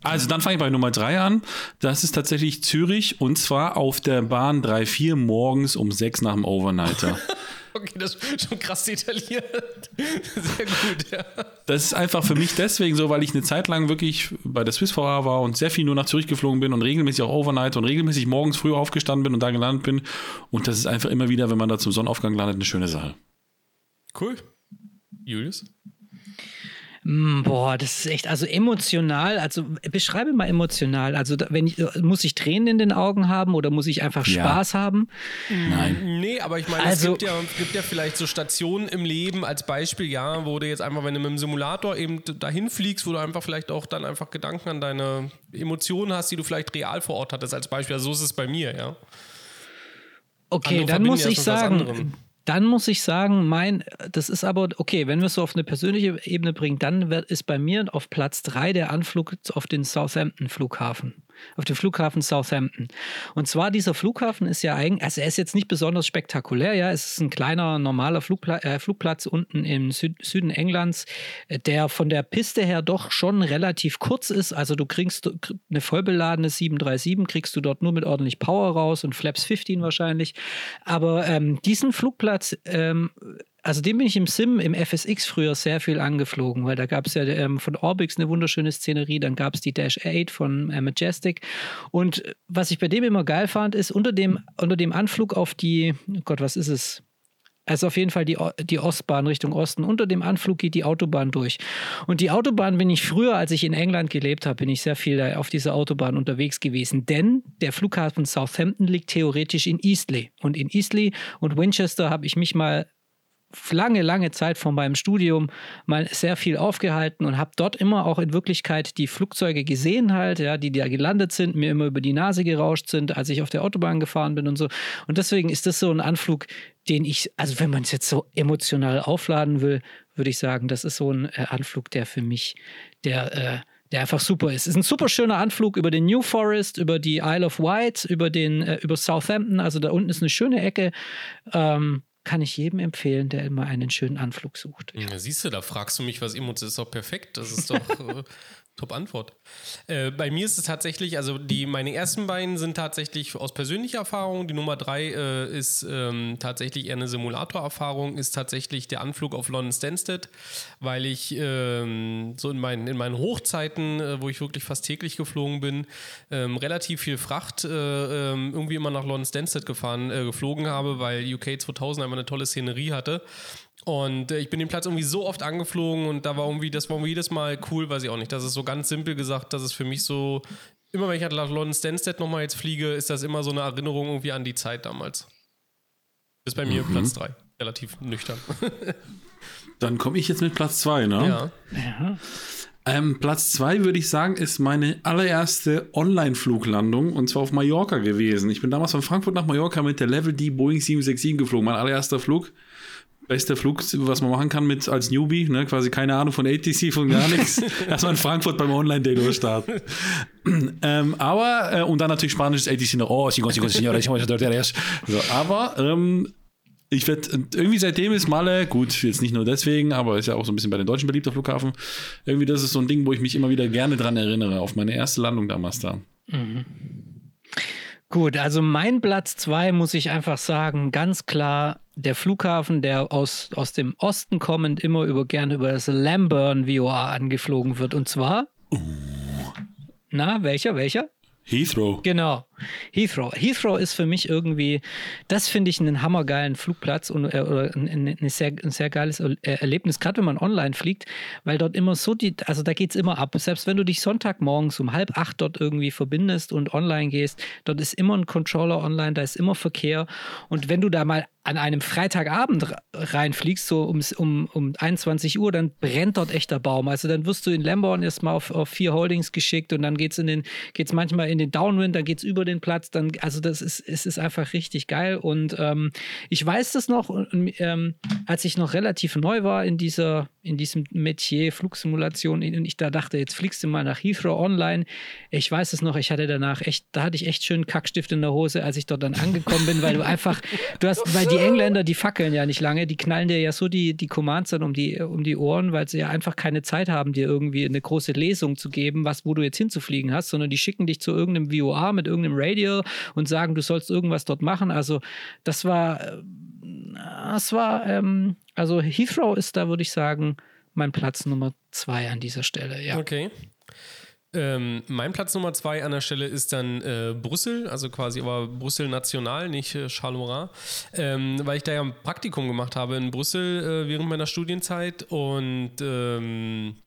Also dann fange ich bei Nummer drei an. Das ist tatsächlich Zürich und zwar auf der Bahn 3-4 morgens um sechs nach dem Overnighter. Okay, das ist schon krass detailliert. Sehr gut, ja. Das ist einfach für mich deswegen so, weil ich eine Zeit lang wirklich bei der Swiss VR war und sehr viel nur nach Zürich geflogen bin und regelmäßig auch Overnight und regelmäßig morgens früh aufgestanden bin und da gelandet bin. Und das ist einfach immer wieder, wenn man da zum Sonnenaufgang landet, eine schöne Sache. Cool. Julius? Mm, boah, das ist echt, also emotional, also beschreibe mal emotional. Also wenn ich, muss ich Tränen in den Augen haben oder muss ich einfach ja. Spaß haben? Nein. Nee, aber ich meine, also, es gibt ja, gibt ja vielleicht so Stationen im Leben als Beispiel, ja, wo du jetzt einfach, wenn du mit dem Simulator eben dahin fliegst, wo du einfach vielleicht auch dann einfach Gedanken an deine Emotionen hast, die du vielleicht real vor Ort hattest als Beispiel. Also so ist es bei mir, ja. Okay, Andere dann muss ich sagen, dann muss ich sagen, mein, das ist aber, okay, wenn wir es so auf eine persönliche Ebene bringen, dann wird, ist bei mir auf Platz drei der Anflug auf den Southampton Flughafen auf dem Flughafen Southampton. Und zwar dieser Flughafen ist ja eigentlich, also er ist jetzt nicht besonders spektakulär, ja, es ist ein kleiner normaler Flugpla äh, Flugplatz unten im Süd Süden Englands, äh, der von der Piste her doch schon relativ kurz ist. Also du kriegst eine vollbeladene 737, kriegst du dort nur mit ordentlich Power raus und Flaps 15 wahrscheinlich. Aber ähm, diesen Flugplatz ähm, also dem bin ich im Sim, im FSX früher sehr viel angeflogen, weil da gab es ja ähm, von Orbix eine wunderschöne Szenerie, dann gab es die Dash 8 von äh, Majestic. Und was ich bei dem immer geil fand, ist unter dem, unter dem Anflug auf die, oh Gott, was ist es? Also auf jeden Fall die, die Ostbahn Richtung Osten. Unter dem Anflug geht die Autobahn durch. Und die Autobahn bin ich früher, als ich in England gelebt habe, bin ich sehr viel auf dieser Autobahn unterwegs gewesen. Denn der Flughafen Southampton liegt theoretisch in Eastleigh. Und in Eastleigh und Winchester habe ich mich mal lange, lange Zeit von meinem Studium mal sehr viel aufgehalten und habe dort immer auch in Wirklichkeit die Flugzeuge gesehen halt, ja, die da gelandet sind, mir immer über die Nase gerauscht sind, als ich auf der Autobahn gefahren bin und so. Und deswegen ist das so ein Anflug, den ich, also wenn man es jetzt so emotional aufladen will, würde ich sagen, das ist so ein äh, Anflug, der für mich, der, äh, der einfach super ist. Es ist ein super schöner Anflug über den New Forest, über die Isle of Wight, über den, äh, über Southampton. Also da unten ist eine schöne Ecke. Ähm, kann ich jedem empfehlen, der immer einen schönen Anflug sucht. Ja, siehst du, da fragst du mich, was Emotion ist doch perfekt. Das ist doch äh, Top-Antwort. Äh, bei mir ist es tatsächlich, also die, meine ersten beiden sind tatsächlich aus persönlicher Erfahrung. Die Nummer drei äh, ist ähm, tatsächlich eher eine Simulator-Erfahrung, ist tatsächlich der Anflug auf London Stansted, weil ich ähm, so in meinen, in meinen Hochzeiten, äh, wo ich wirklich fast täglich geflogen bin, ähm, relativ viel Fracht äh, ähm, irgendwie immer nach London Stansted gefahren, äh, geflogen habe, weil UK 2000 einfach eine tolle Szenerie hatte. Und äh, ich bin den Platz irgendwie so oft angeflogen und da war irgendwie, das war irgendwie jedes Mal cool, weiß ich auch nicht. Das ist so ganz simpel gesagt, dass es für mich so, immer wenn ich nach London Stansted nochmal jetzt fliege, ist das immer so eine Erinnerung irgendwie an die Zeit damals. Ist bei mir mhm. Platz 3. Relativ nüchtern. Dann komme ich jetzt mit Platz 2, ne? Ja. ja. Ähm, Platz 2 würde ich sagen, ist meine allererste Online-Fluglandung und zwar auf Mallorca gewesen. Ich bin damals von Frankfurt nach Mallorca mit der Level D Boeing 767 geflogen, mein allererster Flug beste Flug, was man machen kann mit als Newbie, ne? quasi keine Ahnung von ATC, von gar nichts. Erstmal in Frankfurt beim Online-Day durchstarten. ähm, aber, äh, und dann natürlich spanisches ATC noch, oh, sí, so, aber ähm, ich werde, irgendwie seitdem ist Malle, gut, jetzt nicht nur deswegen, aber ist ja auch so ein bisschen bei den Deutschen beliebter Flughafen. Irgendwie, das ist so ein Ding, wo ich mich immer wieder gerne dran erinnere, auf meine erste Landung damals da. Mhm. Gut, also mein Platz zwei muss ich einfach sagen, ganz klar der Flughafen, der aus, aus dem Osten kommend immer über gerne über das Lamburn VOA angeflogen wird. Und zwar. Oh. Na, welcher, welcher? Heathrow. Genau. Heathrow. Heathrow ist für mich irgendwie, das finde ich einen hammergeilen Flugplatz und äh, oder ein, ein, sehr, ein sehr geiles Erlebnis, gerade wenn man online fliegt, weil dort immer so die, also da geht es immer ab. Selbst wenn du dich Sonntagmorgens um halb acht dort irgendwie verbindest und online gehst, dort ist immer ein Controller online, da ist immer Verkehr. Und wenn du da mal an einem Freitagabend reinfliegst, so um, um, um 21 Uhr, dann brennt dort echt der Baum. Also dann wirst du in Lamborn erstmal auf, auf vier Holdings geschickt und dann geht es manchmal in den Downwind, dann geht es über den Platz. Dann, also das ist, es ist einfach richtig geil. Und ähm, ich weiß das noch, ähm, als ich noch relativ neu war in dieser, in diesem Metier Flugsimulation und ich da dachte, jetzt fliegst du mal nach Heathrow online. Ich weiß es noch, ich hatte danach echt, da hatte ich echt schön Kackstift in der Hose, als ich dort dann angekommen bin, weil du einfach, du hast, weil die Engländer, die fackeln ja nicht lange, die knallen dir ja so die, die Commands dann um die, um die Ohren, weil sie ja einfach keine Zeit haben, dir irgendwie eine große Lesung zu geben, was, wo du jetzt hinzufliegen hast, sondern die schicken dich zu irgendeinem VOA mit irgendeinem Radio und sagen, du sollst irgendwas dort machen. Also das war, das war, ähm, also Heathrow ist da, würde ich sagen, mein Platz Nummer zwei an dieser Stelle, ja. Okay. Ähm, mein Platz Nummer zwei an der Stelle ist dann äh, Brüssel, also quasi aber Brüssel national, nicht äh, Charleroi, ähm, weil ich da ja ein Praktikum gemacht habe in Brüssel äh, während meiner Studienzeit und ähm,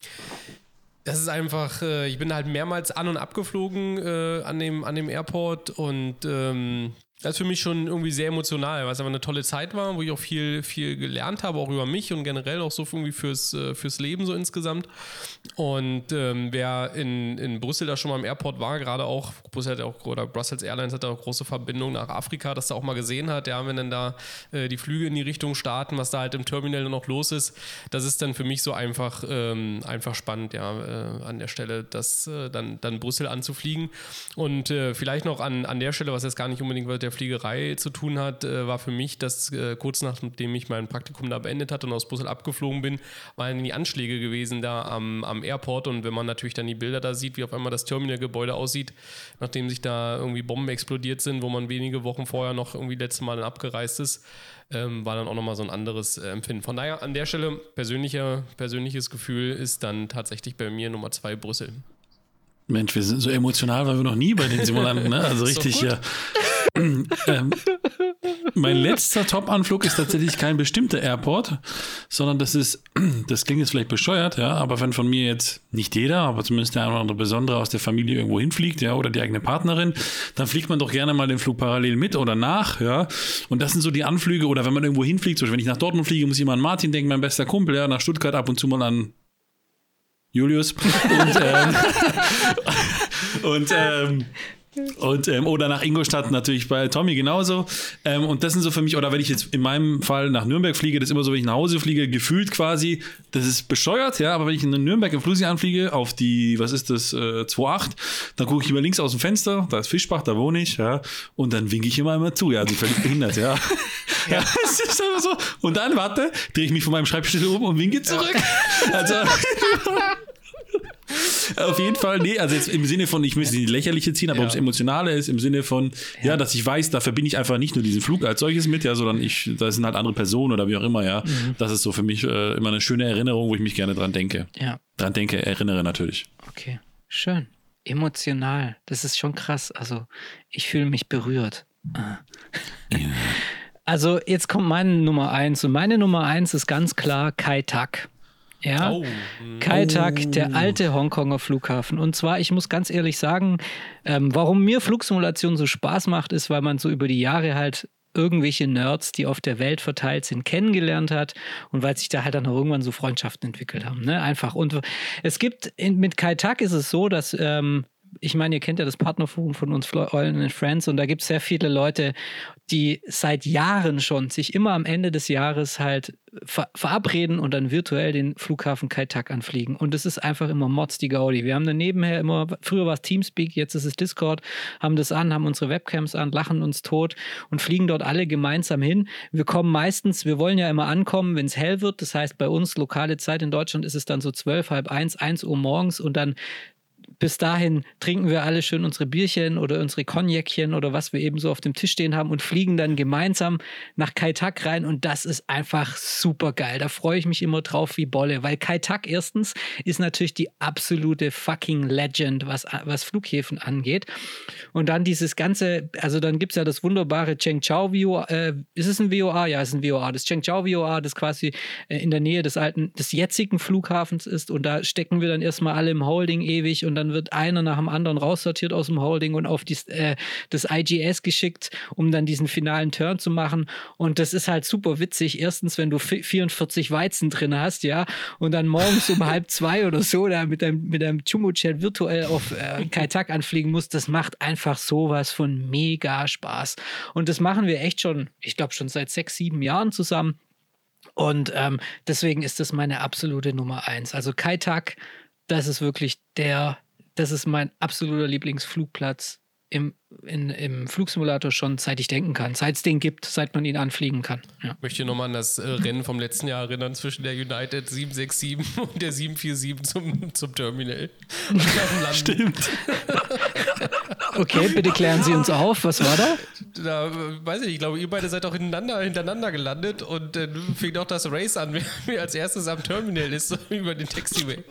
das ist einfach, äh, ich bin halt mehrmals an und abgeflogen äh, an, dem, an dem Airport und ähm, das ist für mich schon irgendwie sehr emotional, weil es einfach eine tolle Zeit war, wo ich auch viel, viel gelernt habe, auch über mich und generell auch so irgendwie fürs, äh, fürs Leben so insgesamt. Und ähm, wer in, in Brüssel da schon mal im Airport war, gerade auch, Brüssel hat auch, oder Brussels Airlines hat da auch große Verbindungen nach Afrika, das da auch mal gesehen hat, ja, wenn dann da äh, die Flüge in die Richtung starten, was da halt im Terminal noch los ist, das ist dann für mich so einfach, ähm, einfach spannend, ja, äh, an der Stelle, das äh, dann, dann Brüssel anzufliegen. Und äh, vielleicht noch an, an der Stelle, was jetzt gar nicht unbedingt der Fliegerei zu tun hat, äh, war für mich, dass äh, kurz nachdem ich mein Praktikum da beendet hatte und aus Brüssel abgeflogen bin, waren die Anschläge gewesen da am, am Airport. Und wenn man natürlich dann die Bilder da sieht, wie auf einmal das Terminalgebäude aussieht, nachdem sich da irgendwie Bomben explodiert sind, wo man wenige Wochen vorher noch irgendwie letztes Mal abgereist ist, ähm, war dann auch nochmal so ein anderes äh, Empfinden. Von daher an der Stelle persönlicher, persönliches Gefühl ist dann tatsächlich bei mir Nummer zwei Brüssel. Mensch, wir sind so emotional, weil wir noch nie bei den Simulanten, ne? Also richtig ja. ähm, mein letzter Top-Anflug ist tatsächlich kein bestimmter Airport, sondern das ist, das klingt jetzt vielleicht bescheuert, ja, aber wenn von mir jetzt nicht jeder, aber zumindest der eine oder andere Besondere aus der Familie irgendwo hinfliegt, ja, oder die eigene Partnerin, dann fliegt man doch gerne mal den Flug parallel mit oder nach, ja. Und das sind so die Anflüge, oder wenn man irgendwo hinfliegt, zum Beispiel wenn ich nach Dortmund fliege, muss ich immer an Martin denken, mein bester Kumpel, ja, nach Stuttgart ab und zu mal an Julius. Und, ähm, und ähm, und, ähm, oder nach Ingolstadt natürlich bei Tommy genauso. Ähm, und das sind so für mich, oder wenn ich jetzt in meinem Fall nach Nürnberg fliege, das ist immer so, wenn ich nach Hause fliege, gefühlt quasi, das ist bescheuert, ja, aber wenn ich in Nürnberg im Flugzeug anfliege, auf die, was ist das, äh, 2.8, dann gucke ich immer links aus dem Fenster, da ist Fischbach, da wohne ich, ja, und dann winke ich immer immer zu, ja, also völlig behindert, ja. ja, es ist einfach so. Und dann, warte, drehe ich mich von meinem Schreibtisch um und winke zurück. Ja. Also, Auf jeden Fall, nee, also jetzt im Sinne von, ich müsste die lächerliche ziehen, aber ja. ums Emotionale ist, im Sinne von, ja. ja. dass ich weiß, da verbinde ich einfach nicht nur diesen Flug als solches mit, ja, sondern ich, da sind halt andere Personen oder wie auch immer, ja. Mhm. Das ist so für mich äh, immer eine schöne Erinnerung, wo ich mich gerne dran denke. Ja. Dran denke, erinnere natürlich. Okay, schön. Emotional, das ist schon krass. Also, ich fühle mich berührt. Ah. Ja. Also, jetzt kommt meine Nummer eins und meine Nummer eins ist ganz klar Kai Tak. Ja, oh. Kai Tak, oh. der alte Hongkonger Flughafen. Und zwar, ich muss ganz ehrlich sagen, ähm, warum mir Flugsimulation so Spaß macht, ist, weil man so über die Jahre halt irgendwelche Nerds, die auf der Welt verteilt sind, kennengelernt hat und weil sich da halt dann auch irgendwann so Freundschaften entwickelt haben. Ne? Einfach. Und es gibt, in, mit Kai Tak ist es so, dass ähm, ich meine, ihr kennt ja das Partnerforum von uns, Eulen and Friends, und da gibt es sehr viele Leute, die seit Jahren schon sich immer am Ende des Jahres halt ver verabreden und dann virtuell den Flughafen Kai Tak anfliegen. Und das ist einfach immer Mods die Gaudi. Wir haben dann nebenher immer, früher war es Teamspeak, jetzt ist es Discord, haben das an, haben unsere Webcams an, lachen uns tot und fliegen dort alle gemeinsam hin. Wir kommen meistens, wir wollen ja immer ankommen, wenn es hell wird. Das heißt, bei uns lokale Zeit in Deutschland ist es dann so zwölf, halb eins, eins Uhr morgens und dann bis dahin trinken wir alle schön unsere Bierchen oder unsere Cognacchen oder was wir eben so auf dem Tisch stehen haben und fliegen dann gemeinsam nach Kai Tak rein und das ist einfach super geil. Da freue ich mich immer drauf wie Bolle, weil Kai Tak erstens ist natürlich die absolute fucking Legend, was, was Flughäfen angeht. Und dann dieses ganze, also dann gibt es ja das wunderbare Cheng Chao VOA, äh, ist es ein VOA? Ja, es ist ein VOA. Das Cheng Chao VOA, das quasi äh, in der Nähe des alten, des jetzigen Flughafens ist und da stecken wir dann erstmal alle im Holding ewig und dann wird einer nach dem anderen raussortiert aus dem Holding und auf die, äh, das IGS geschickt, um dann diesen finalen Turn zu machen. Und das ist halt super witzig. Erstens, wenn du 44 Weizen drin hast, ja, und dann morgens um halb zwei oder so da mit deinem, mit deinem Chumo-Chat virtuell auf äh, Kaitak anfliegen musst, das macht einfach sowas von mega Spaß. Und das machen wir echt schon, ich glaube, schon seit sechs, sieben Jahren zusammen. Und ähm, deswegen ist das meine absolute Nummer eins. Also Kaitak, das ist wirklich der das ist mein absoluter Lieblingsflugplatz im, in, im Flugsimulator schon, seit ich denken kann. Seit es den gibt, seit man ihn anfliegen kann. Ja. Ich möchte nochmal an das äh, Rennen vom letzten Jahr erinnern zwischen der United 767 und der 747 zum, zum Terminal. Stimmt. okay, bitte klären Sie uns auf. Was war da? Da weiß ich nicht, ich glaube, ihr beide seid auch hintereinander, hintereinander gelandet und äh, fing auch das Race an, wer als erstes am Terminal ist, so über den Taxiway.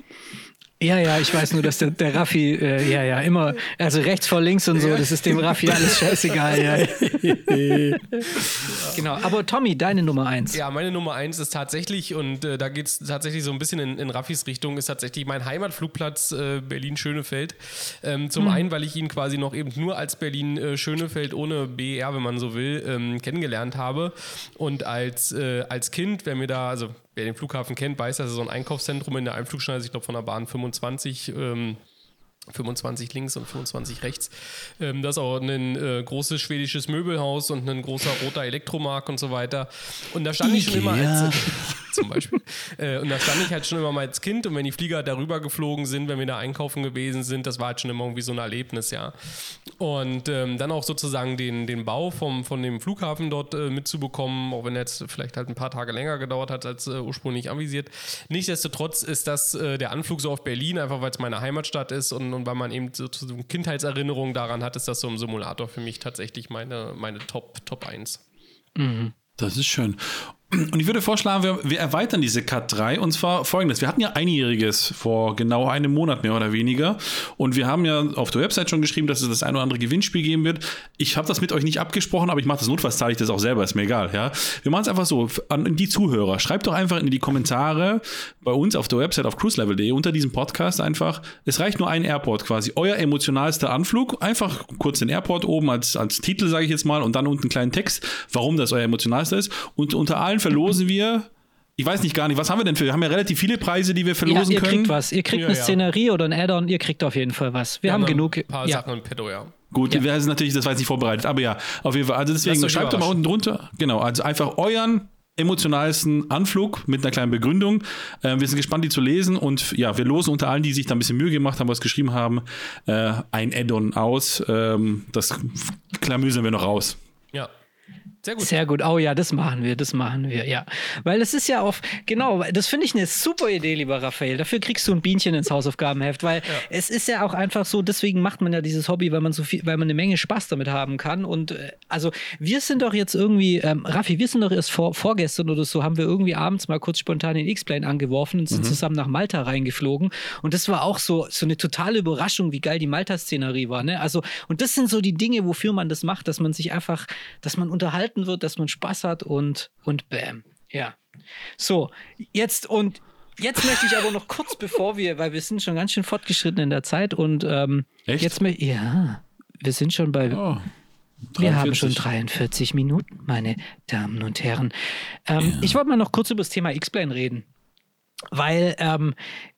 Ja, ja, ich weiß nur, dass der, der Raffi, äh, ja, ja, immer, also rechts vor links und so, das ist dem Raffi alles scheißegal, ja. genau, aber Tommy, deine Nummer eins. Ja, meine Nummer eins ist tatsächlich, und äh, da geht es tatsächlich so ein bisschen in, in Raffis Richtung, ist tatsächlich mein Heimatflugplatz äh, Berlin-Schönefeld. Ähm, zum hm. einen, weil ich ihn quasi noch eben nur als Berlin-Schönefeld ohne BR, wenn man so will, ähm, kennengelernt habe. Und als, äh, als Kind, wer mir da, also wer den Flughafen kennt, weiß, dass es so ein Einkaufszentrum in der Einflugschneise, ich glaube von der Bahn 25, ähm, 25 links und 25 rechts. Ähm, das ist auch ein äh, großes schwedisches Möbelhaus und ein großer roter Elektromarkt und so weiter. Und da stand Ikea. ich schon immer als zum Beispiel. Äh, und da stand ich halt schon immer mal als Kind und wenn die Flieger darüber geflogen sind, wenn wir da einkaufen gewesen sind, das war halt schon immer irgendwie so ein Erlebnis, ja. Und ähm, dann auch sozusagen den, den Bau vom, von dem Flughafen dort äh, mitzubekommen, auch wenn er jetzt vielleicht halt ein paar Tage länger gedauert hat als äh, ursprünglich avisiert. Nichtsdestotrotz ist das äh, der Anflug so auf Berlin, einfach weil es meine Heimatstadt ist und, und weil man eben so, so Kindheitserinnerungen daran hat, ist das so im Simulator für mich tatsächlich meine, meine Top, Top 1. Mhm. Das ist schön. Und ich würde vorschlagen, wir, wir, erweitern diese Cut 3 und zwar folgendes. Wir hatten ja einjähriges vor genau einem Monat mehr oder weniger und wir haben ja auf der Website schon geschrieben, dass es das ein oder andere Gewinnspiel geben wird. Ich habe das mit euch nicht abgesprochen, aber ich mache das notfalls, zahle ich das auch selber, ist mir egal. Ja? Wir machen es einfach so, an die Zuhörer, schreibt doch einfach in die Kommentare bei uns auf der Website auf cruiselevel.de unter diesem Podcast einfach, es reicht nur ein Airport quasi, euer emotionalster Anflug, einfach kurz den Airport oben als, als Titel, sage ich jetzt mal, und dann unten einen kleinen Text, warum das euer emotionalster ist und unter allen verlosen wir ich weiß nicht gar nicht, was haben wir denn für? Wir haben ja relativ viele Preise, die wir verlosen ja, ihr können. Ihr kriegt was. Ihr kriegt ja, eine ja. Szenerie oder ein Add-on, ihr kriegt auf jeden Fall was. Wir, wir haben, haben genug. Ein paar Sachen im Pedo, ja. Gut, ja. wir sind natürlich, das war jetzt nicht vorbereitet, aber ja, auf jeden Fall. Also deswegen schreibt doch mal unten drunter. Genau, also einfach euren emotionalsten Anflug mit einer kleinen Begründung. Äh, wir sind gespannt, die zu lesen und ja, wir losen unter allen, die sich da ein bisschen Mühe gemacht haben, was geschrieben haben, äh, ein Add-on aus. Ähm, das klamüsern wir noch raus. Sehr gut. Sehr gut. Oh ja, das machen wir, das machen wir, ja. Weil es ist ja auf, genau, das finde ich eine super Idee, lieber Raphael. Dafür kriegst du ein Bienchen ins Hausaufgabenheft, weil ja. es ist ja auch einfach so, deswegen macht man ja dieses Hobby, weil man so viel, weil man eine Menge Spaß damit haben kann. Und äh, also wir sind doch jetzt irgendwie, ähm, Raffi, wir sind doch erst vor, vorgestern oder so, haben wir irgendwie abends mal kurz spontan den X-Plane angeworfen und sind mhm. zusammen nach Malta reingeflogen. Und das war auch so, so eine totale Überraschung, wie geil die Malta-Szenerie war. Ne? Also, und das sind so die Dinge, wofür man das macht, dass man sich einfach, dass man unterhalten unterhalten wird, dass man Spaß hat und, und bam. Ja. So, jetzt und jetzt möchte ich aber noch kurz bevor wir, weil wir sind schon ganz schön fortgeschritten in der Zeit und ähm, Echt? jetzt ja, wir sind schon bei. Oh. Wir haben schon 43 Minuten, meine Damen und Herren. Ähm, ja. Ich wollte mal noch kurz über das Thema X-Plane reden. Weil ähm,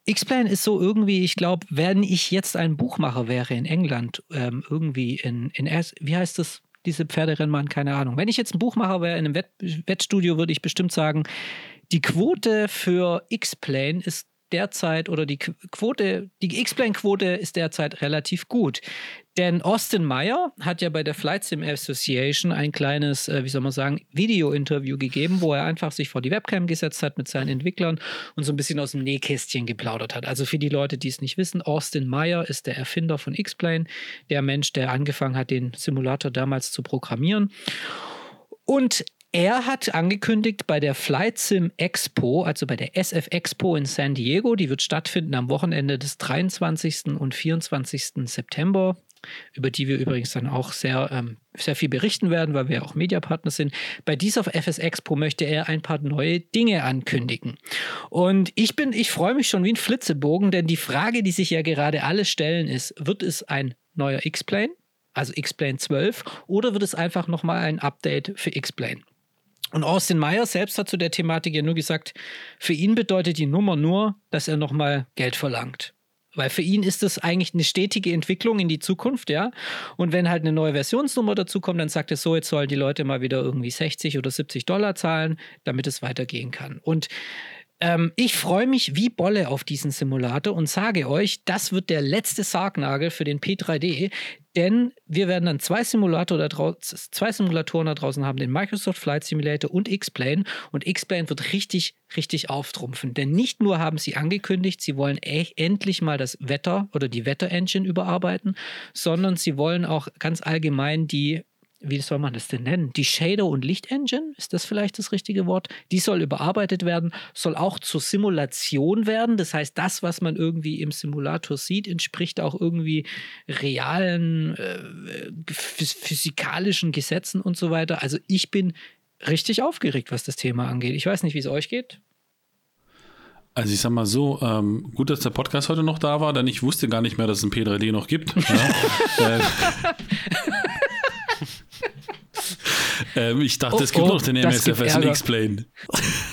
X-Plane ist so irgendwie, ich glaube, wenn ich jetzt ein Buchmacher wäre in England, ähm, irgendwie in, in wie heißt das? Diese Pferderennbahn, keine Ahnung. Wenn ich jetzt ein Buchmacher wäre in einem Wett Wettstudio, würde ich bestimmt sagen, die Quote für X-Plane ist derzeit oder die Quote, die X-Plane-Quote ist derzeit relativ gut. Denn Austin Meyer hat ja bei der Flight Sim Association ein kleines, äh, wie soll man sagen, Video-Interview gegeben, wo er einfach sich vor die Webcam gesetzt hat mit seinen Entwicklern und so ein bisschen aus dem Nähkästchen geplaudert hat. Also für die Leute, die es nicht wissen, Austin Meyer ist der Erfinder von X-Plane, der Mensch, der angefangen hat, den Simulator damals zu programmieren. Und er hat angekündigt bei der Flight Sim Expo, also bei der SF Expo in San Diego, die wird stattfinden am Wochenende des 23. und 24. September, über die wir übrigens dann auch sehr, ähm, sehr viel berichten werden, weil wir auch Mediapartner sind. Bei dieser FS Expo möchte er ein paar neue Dinge ankündigen. Und ich bin, ich freue mich schon wie ein Flitzebogen, denn die Frage, die sich ja gerade alle stellen, ist, wird es ein neuer X-Plane? Also X-Plane 12, oder wird es einfach nochmal ein Update für X-Plane? Und Austin Meyer selbst hat zu der Thematik ja nur gesagt, für ihn bedeutet die Nummer nur, dass er nochmal Geld verlangt. Weil für ihn ist das eigentlich eine stetige Entwicklung in die Zukunft, ja. Und wenn halt eine neue Versionsnummer dazu kommt, dann sagt er so, jetzt sollen die Leute mal wieder irgendwie 60 oder 70 Dollar zahlen, damit es weitergehen kann. Und ähm, ich freue mich wie Bolle auf diesen Simulator und sage euch, das wird der letzte Sargnagel für den P3D, denn wir werden dann zwei, Simulator da zwei Simulatoren da draußen haben, den Microsoft Flight Simulator und X-Plane. Und X-Plane wird richtig, richtig auftrumpfen. Denn nicht nur haben sie angekündigt, sie wollen e endlich mal das Wetter oder die Wetter-Engine überarbeiten, sondern sie wollen auch ganz allgemein die wie soll man das denn nennen? Die Shader- und Lichtengine, ist das vielleicht das richtige Wort? Die soll überarbeitet werden, soll auch zur Simulation werden. Das heißt, das, was man irgendwie im Simulator sieht, entspricht auch irgendwie realen äh, physikalischen Gesetzen und so weiter. Also ich bin richtig aufgeregt, was das Thema angeht. Ich weiß nicht, wie es euch geht. Also ich sag mal so, ähm, gut, dass der Podcast heute noch da war, denn ich wusste gar nicht mehr, dass es ein P3D noch gibt. Ja. äh, ähm, ich dachte, oh, es gibt oh, noch den MSFS und X-Plane.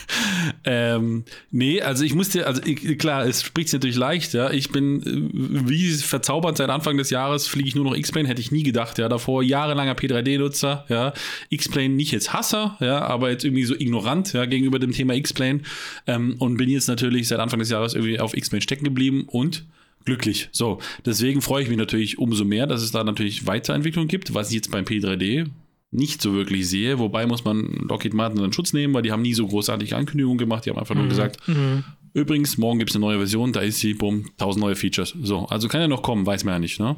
ähm, nee, also ich musste, also ich, klar, es spricht sich natürlich leicht, ja. Ich bin äh, wie verzaubert seit Anfang des Jahres fliege ich nur noch X-Plane, hätte ich nie gedacht, ja. Davor jahrelanger P3D-Nutzer, ja. X-Plane nicht jetzt Hasser, ja, aber jetzt irgendwie so ignorant, ja, gegenüber dem Thema X-Plane. Ähm, und bin jetzt natürlich seit Anfang des Jahres irgendwie auf X-Plane stecken geblieben und glücklich. So, deswegen freue ich mich natürlich umso mehr, dass es da natürlich Weiterentwicklung gibt, was ich jetzt beim P3D nicht so wirklich sehe. Wobei muss man Lockheed Martin in Schutz nehmen, weil die haben nie so großartige Ankündigungen gemacht. Die haben einfach nur mhm. gesagt, mhm. übrigens, morgen gibt es eine neue Version, da ist sie, bumm, 1000 neue Features. So, also kann ja noch kommen, weiß man ja nicht. Ne?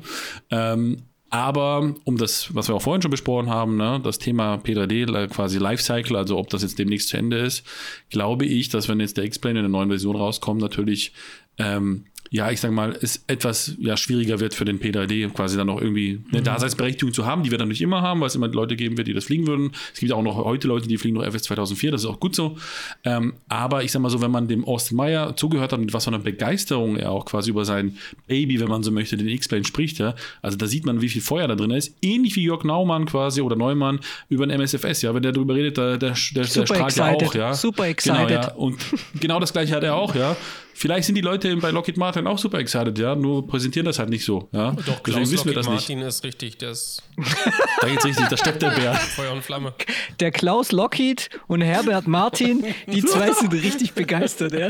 Ähm, aber um das, was wir auch vorhin schon besprochen haben, ne, das Thema P3D, quasi Lifecycle, also ob das jetzt demnächst zu Ende ist, glaube ich, dass wenn jetzt der X-Plane in der neuen Version rauskommt, natürlich ähm, ja, ich sag mal, es etwas ja, schwieriger wird für den P3D, quasi dann noch irgendwie eine mhm. Daseinsberechtigung zu haben, die wir dann nicht immer haben, weil es immer Leute geben wird, die das fliegen würden. Es gibt auch noch heute Leute, die fliegen noch FS 2004, das ist auch gut so. Ähm, aber ich sag mal so, wenn man dem Austin Meyer zugehört hat und was für eine Begeisterung er auch quasi über sein Baby, wenn man so möchte, den X-Plane spricht, ja, also da sieht man, wie viel Feuer da drin ist. Ähnlich wie Jörg Naumann quasi oder Neumann über den MSFS, ja, wenn der darüber redet, der, der, der, der strahlt ja auch, ja. Super excited. Genau, ja. Und genau das gleiche hat er auch, ja. Vielleicht sind die Leute bei Lockheed Martin auch super excited, ja, nur präsentieren das halt nicht so. Ja? Doch, Klaus Deswegen wissen wir das Martin nicht. ist richtig, der ist. da geht's richtig, da steppt der Bär. Feuer und Flamme. Der Klaus Lockheed und Herbert Martin, die zwei sind richtig begeistert, ja.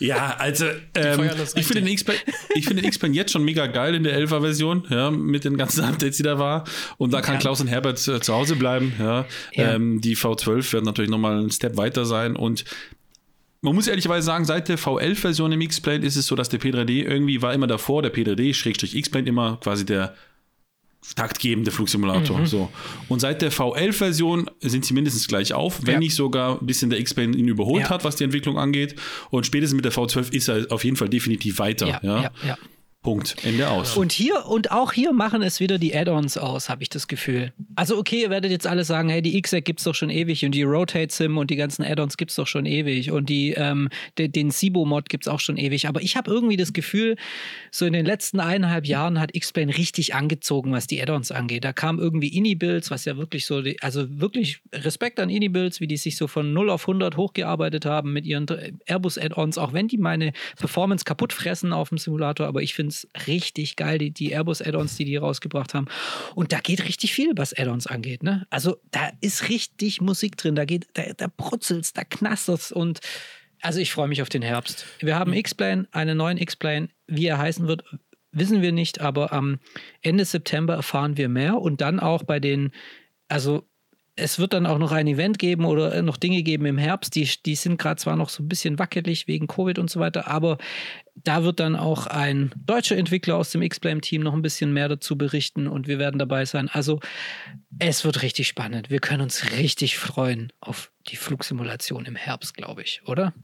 Ja, also ähm, ich finde den X-Plane jetzt schon mega geil in der 11er Version, ja, mit den ganzen Updates, die da war. Und da kann ja. Klaus und Herbert äh, zu Hause bleiben. Ja. ja. Ähm, die V12 werden natürlich nochmal einen Step weiter sein. Und man muss ehrlicherweise sagen, seit der V11-Version im X-Plane ist es so, dass der P3D irgendwie war immer davor, der P3D-X-Plane immer quasi der taktgebende Flugsimulator. Mhm. So. Und seit der V11-Version sind sie mindestens gleich auf, wenn ja. nicht sogar ein bisschen der X-Plane ihn überholt ja. hat, was die Entwicklung angeht. Und spätestens mit der V12 ist er auf jeden Fall definitiv weiter. Ja, ja. Punkt. Ende aus. Und hier und auch hier machen es wieder die Add-ons aus, habe ich das Gefühl. Also okay, ihr werdet jetzt alle sagen, hey, die XEC gibt es doch schon ewig und die Rotate Sim und die ganzen Add-ons gibt es doch schon ewig und die ähm, de, den Sibo Mod gibt es auch schon ewig. Aber ich habe irgendwie das Gefühl, so in den letzten eineinhalb Jahren hat X-Plane richtig angezogen, was die Add-ons angeht. Da kam irgendwie Ini-Builds, was ja wirklich so, also wirklich Respekt an Ini-Builds, wie die sich so von 0 auf 100 hochgearbeitet haben mit ihren Airbus Add-ons, auch wenn die meine Performance kaputt fressen auf dem Simulator, aber ich finde es richtig geil, die, die Airbus-Add-ons, die die rausgebracht haben. Und da geht richtig viel, was Add-ons angeht. Ne? Also da ist richtig Musik drin, da geht, da, da brutzelt da knastert und Also ich freue mich auf den Herbst. Wir haben X-Plane, einen neuen X-Plane. Wie er heißen wird, wissen wir nicht, aber am Ende September erfahren wir mehr und dann auch bei den, also es wird dann auch noch ein Event geben oder noch Dinge geben im Herbst, die, die sind gerade zwar noch so ein bisschen wackelig wegen Covid und so weiter, aber da wird dann auch ein deutscher Entwickler aus dem X-Blame-Team noch ein bisschen mehr dazu berichten und wir werden dabei sein. Also es wird richtig spannend. Wir können uns richtig freuen auf die Flugsimulation im Herbst, glaube ich, oder?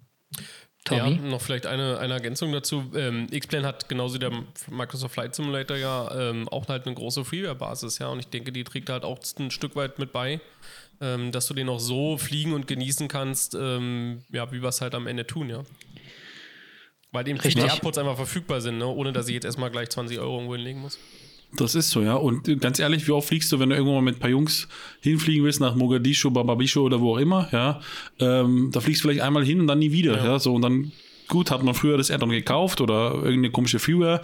Tommy? Ja, noch vielleicht eine, eine Ergänzung dazu. Ähm, X-Plane hat genauso wie der Microsoft Flight Simulator ja ähm, auch halt eine große Freeware-Basis, ja. Und ich denke, die trägt halt auch ein Stück weit mit bei, ähm, dass du den auch so fliegen und genießen kannst, ähm, ja, wie wir es halt am Ende tun, ja. Weil eben die Airports einfach verfügbar sind, ne? ohne dass ich jetzt erstmal gleich 20 Euro irgendwo hinlegen muss. Das ist so, ja. Und ganz ehrlich, wie oft fliegst du, wenn du irgendwo mal mit ein paar Jungs hinfliegen willst, nach Mogadischu, Bababischu oder wo auch immer, ja. Ähm, da fliegst du vielleicht einmal hin und dann nie wieder, ja. ja? So, und dann, gut, hat man früher das Addon gekauft oder irgendeine komische Freeware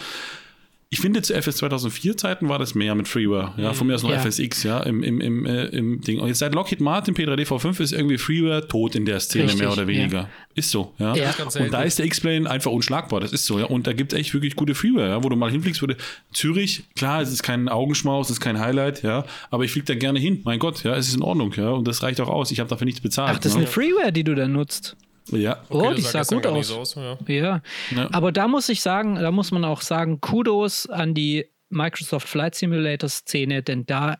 ich finde, zu FS 2004 Zeiten war das mehr mit Freeware. Ja, von mir aus noch ja. FSX, ja, im, im, im, äh, im Ding. Und jetzt seit Lockheed Martin P3D V5 ist irgendwie Freeware tot in der Szene, Richtig, mehr oder weniger. Ja. Ist so, ja. ja. Und da ist der X-Plane einfach unschlagbar, das ist so, ja. Und da gibt es echt wirklich gute Freeware, ja, wo du mal hinfliegst, würde. Zürich, klar, es ist kein Augenschmaus, es ist kein Highlight, ja, aber ich fliege da gerne hin. Mein Gott, ja, es ist in Ordnung, ja. Und das reicht auch aus. Ich habe dafür nichts bezahlt. Ach, das ist ne? eine Freeware, die du da nutzt. Ja. Okay, oh, die sah gut aus. aus ja. Ja. ja. Aber da muss ich sagen, da muss man auch sagen, Kudos an die Microsoft Flight Simulator Szene, denn da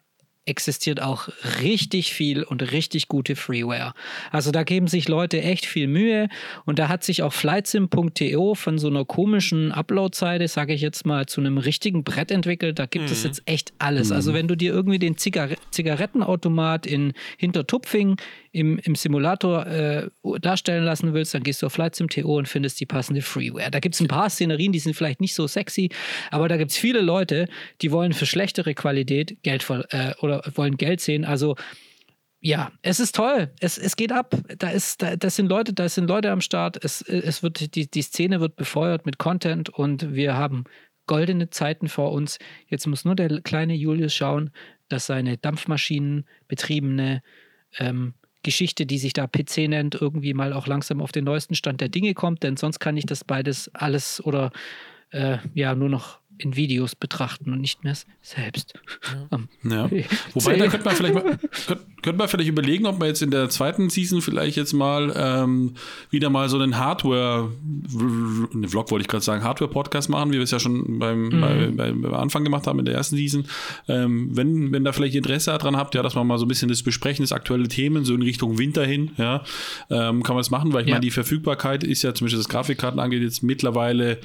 existiert auch richtig viel und richtig gute Freeware. Also da geben sich Leute echt viel Mühe und da hat sich auch flightsim.to von so einer komischen Upload-Seite, sage ich jetzt mal, zu einem richtigen Brett entwickelt. Da gibt mhm. es jetzt echt alles. Also mhm. wenn du dir irgendwie den Zigar Zigarettenautomat in Hintertupfing im, im Simulator äh, darstellen lassen willst, dann gehst du auf FlightSim.to und findest die passende Freeware. Da gibt es ein paar Szenerien, die sind vielleicht nicht so sexy, aber da gibt es viele Leute, die wollen für schlechtere Qualität Geld äh, oder wollen Geld sehen. Also ja, es ist toll. Es, es geht ab. Da ist, da, das sind Leute, da sind Leute am Start. Es, es wird, die, die Szene wird befeuert mit Content und wir haben goldene Zeiten vor uns. Jetzt muss nur der kleine Julius schauen, dass seine Dampfmaschinen betriebene ähm, Geschichte, die sich da PC nennt, irgendwie mal auch langsam auf den neuesten Stand der Dinge kommt, denn sonst kann ich das beides alles oder äh, ja nur noch in Videos betrachten und nicht mehr selbst. Ja. ja. Wobei, da könnte man, vielleicht mal, könnte, könnte man vielleicht überlegen, ob man jetzt in der zweiten Season vielleicht jetzt mal ähm, wieder mal so einen Hardware, einen Vlog wollte ich gerade sagen, Hardware-Podcast machen, wie wir es ja schon beim, mhm. bei, bei, beim Anfang gemacht haben in der ersten Season. Ähm, wenn, wenn da vielleicht Interesse daran habt, ja, dass man mal so ein bisschen das Besprechen, das aktuelle Themen, so in Richtung Winter hin, ja, ähm, kann man das machen, weil ich ja. meine, die Verfügbarkeit ist ja zum Beispiel, das Grafikkarten angeht, jetzt mittlerweile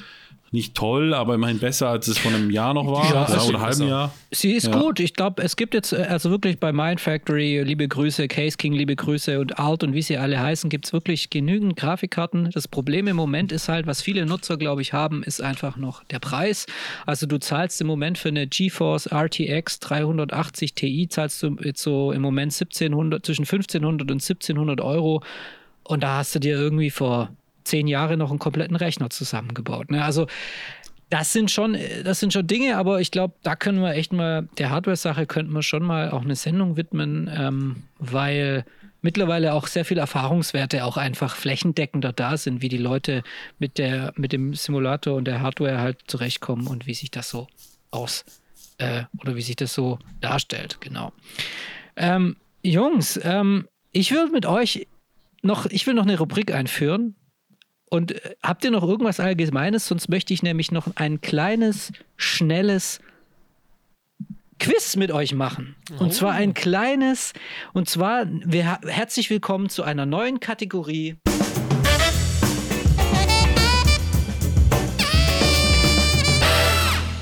nicht toll, aber immerhin besser, als es vor einem Jahr noch war ja, ja, oder einem halben Jahr. Sie ist ja. gut. Ich glaube, es gibt jetzt, äh, also wirklich bei Mind Factory, liebe Grüße, Case King, liebe Grüße und Alt und wie sie alle heißen, gibt es wirklich genügend Grafikkarten. Das Problem im Moment ist halt, was viele Nutzer, glaube ich, haben, ist einfach noch der Preis. Also du zahlst im Moment für eine GeForce RTX 380 Ti, zahlst du jetzt so im Moment 1700, zwischen 1500 und 1700 Euro. Und da hast du dir irgendwie vor zehn Jahre noch einen kompletten Rechner zusammengebaut. Ne? Also das sind schon, das sind schon Dinge, aber ich glaube, da können wir echt mal, der Hardware-Sache könnten wir schon mal auch eine Sendung widmen, ähm, weil mittlerweile auch sehr viele Erfahrungswerte auch einfach flächendeckender da sind, wie die Leute mit der, mit dem Simulator und der Hardware halt zurechtkommen und wie sich das so aus äh, oder wie sich das so darstellt, genau. Ähm, Jungs, ähm, ich will mit euch noch, ich will noch eine Rubrik einführen, und äh, habt ihr noch irgendwas Allgemeines? Sonst möchte ich nämlich noch ein kleines, schnelles Quiz mit euch machen. Und oh. zwar ein kleines, und zwar wir, herzlich willkommen zu einer neuen Kategorie.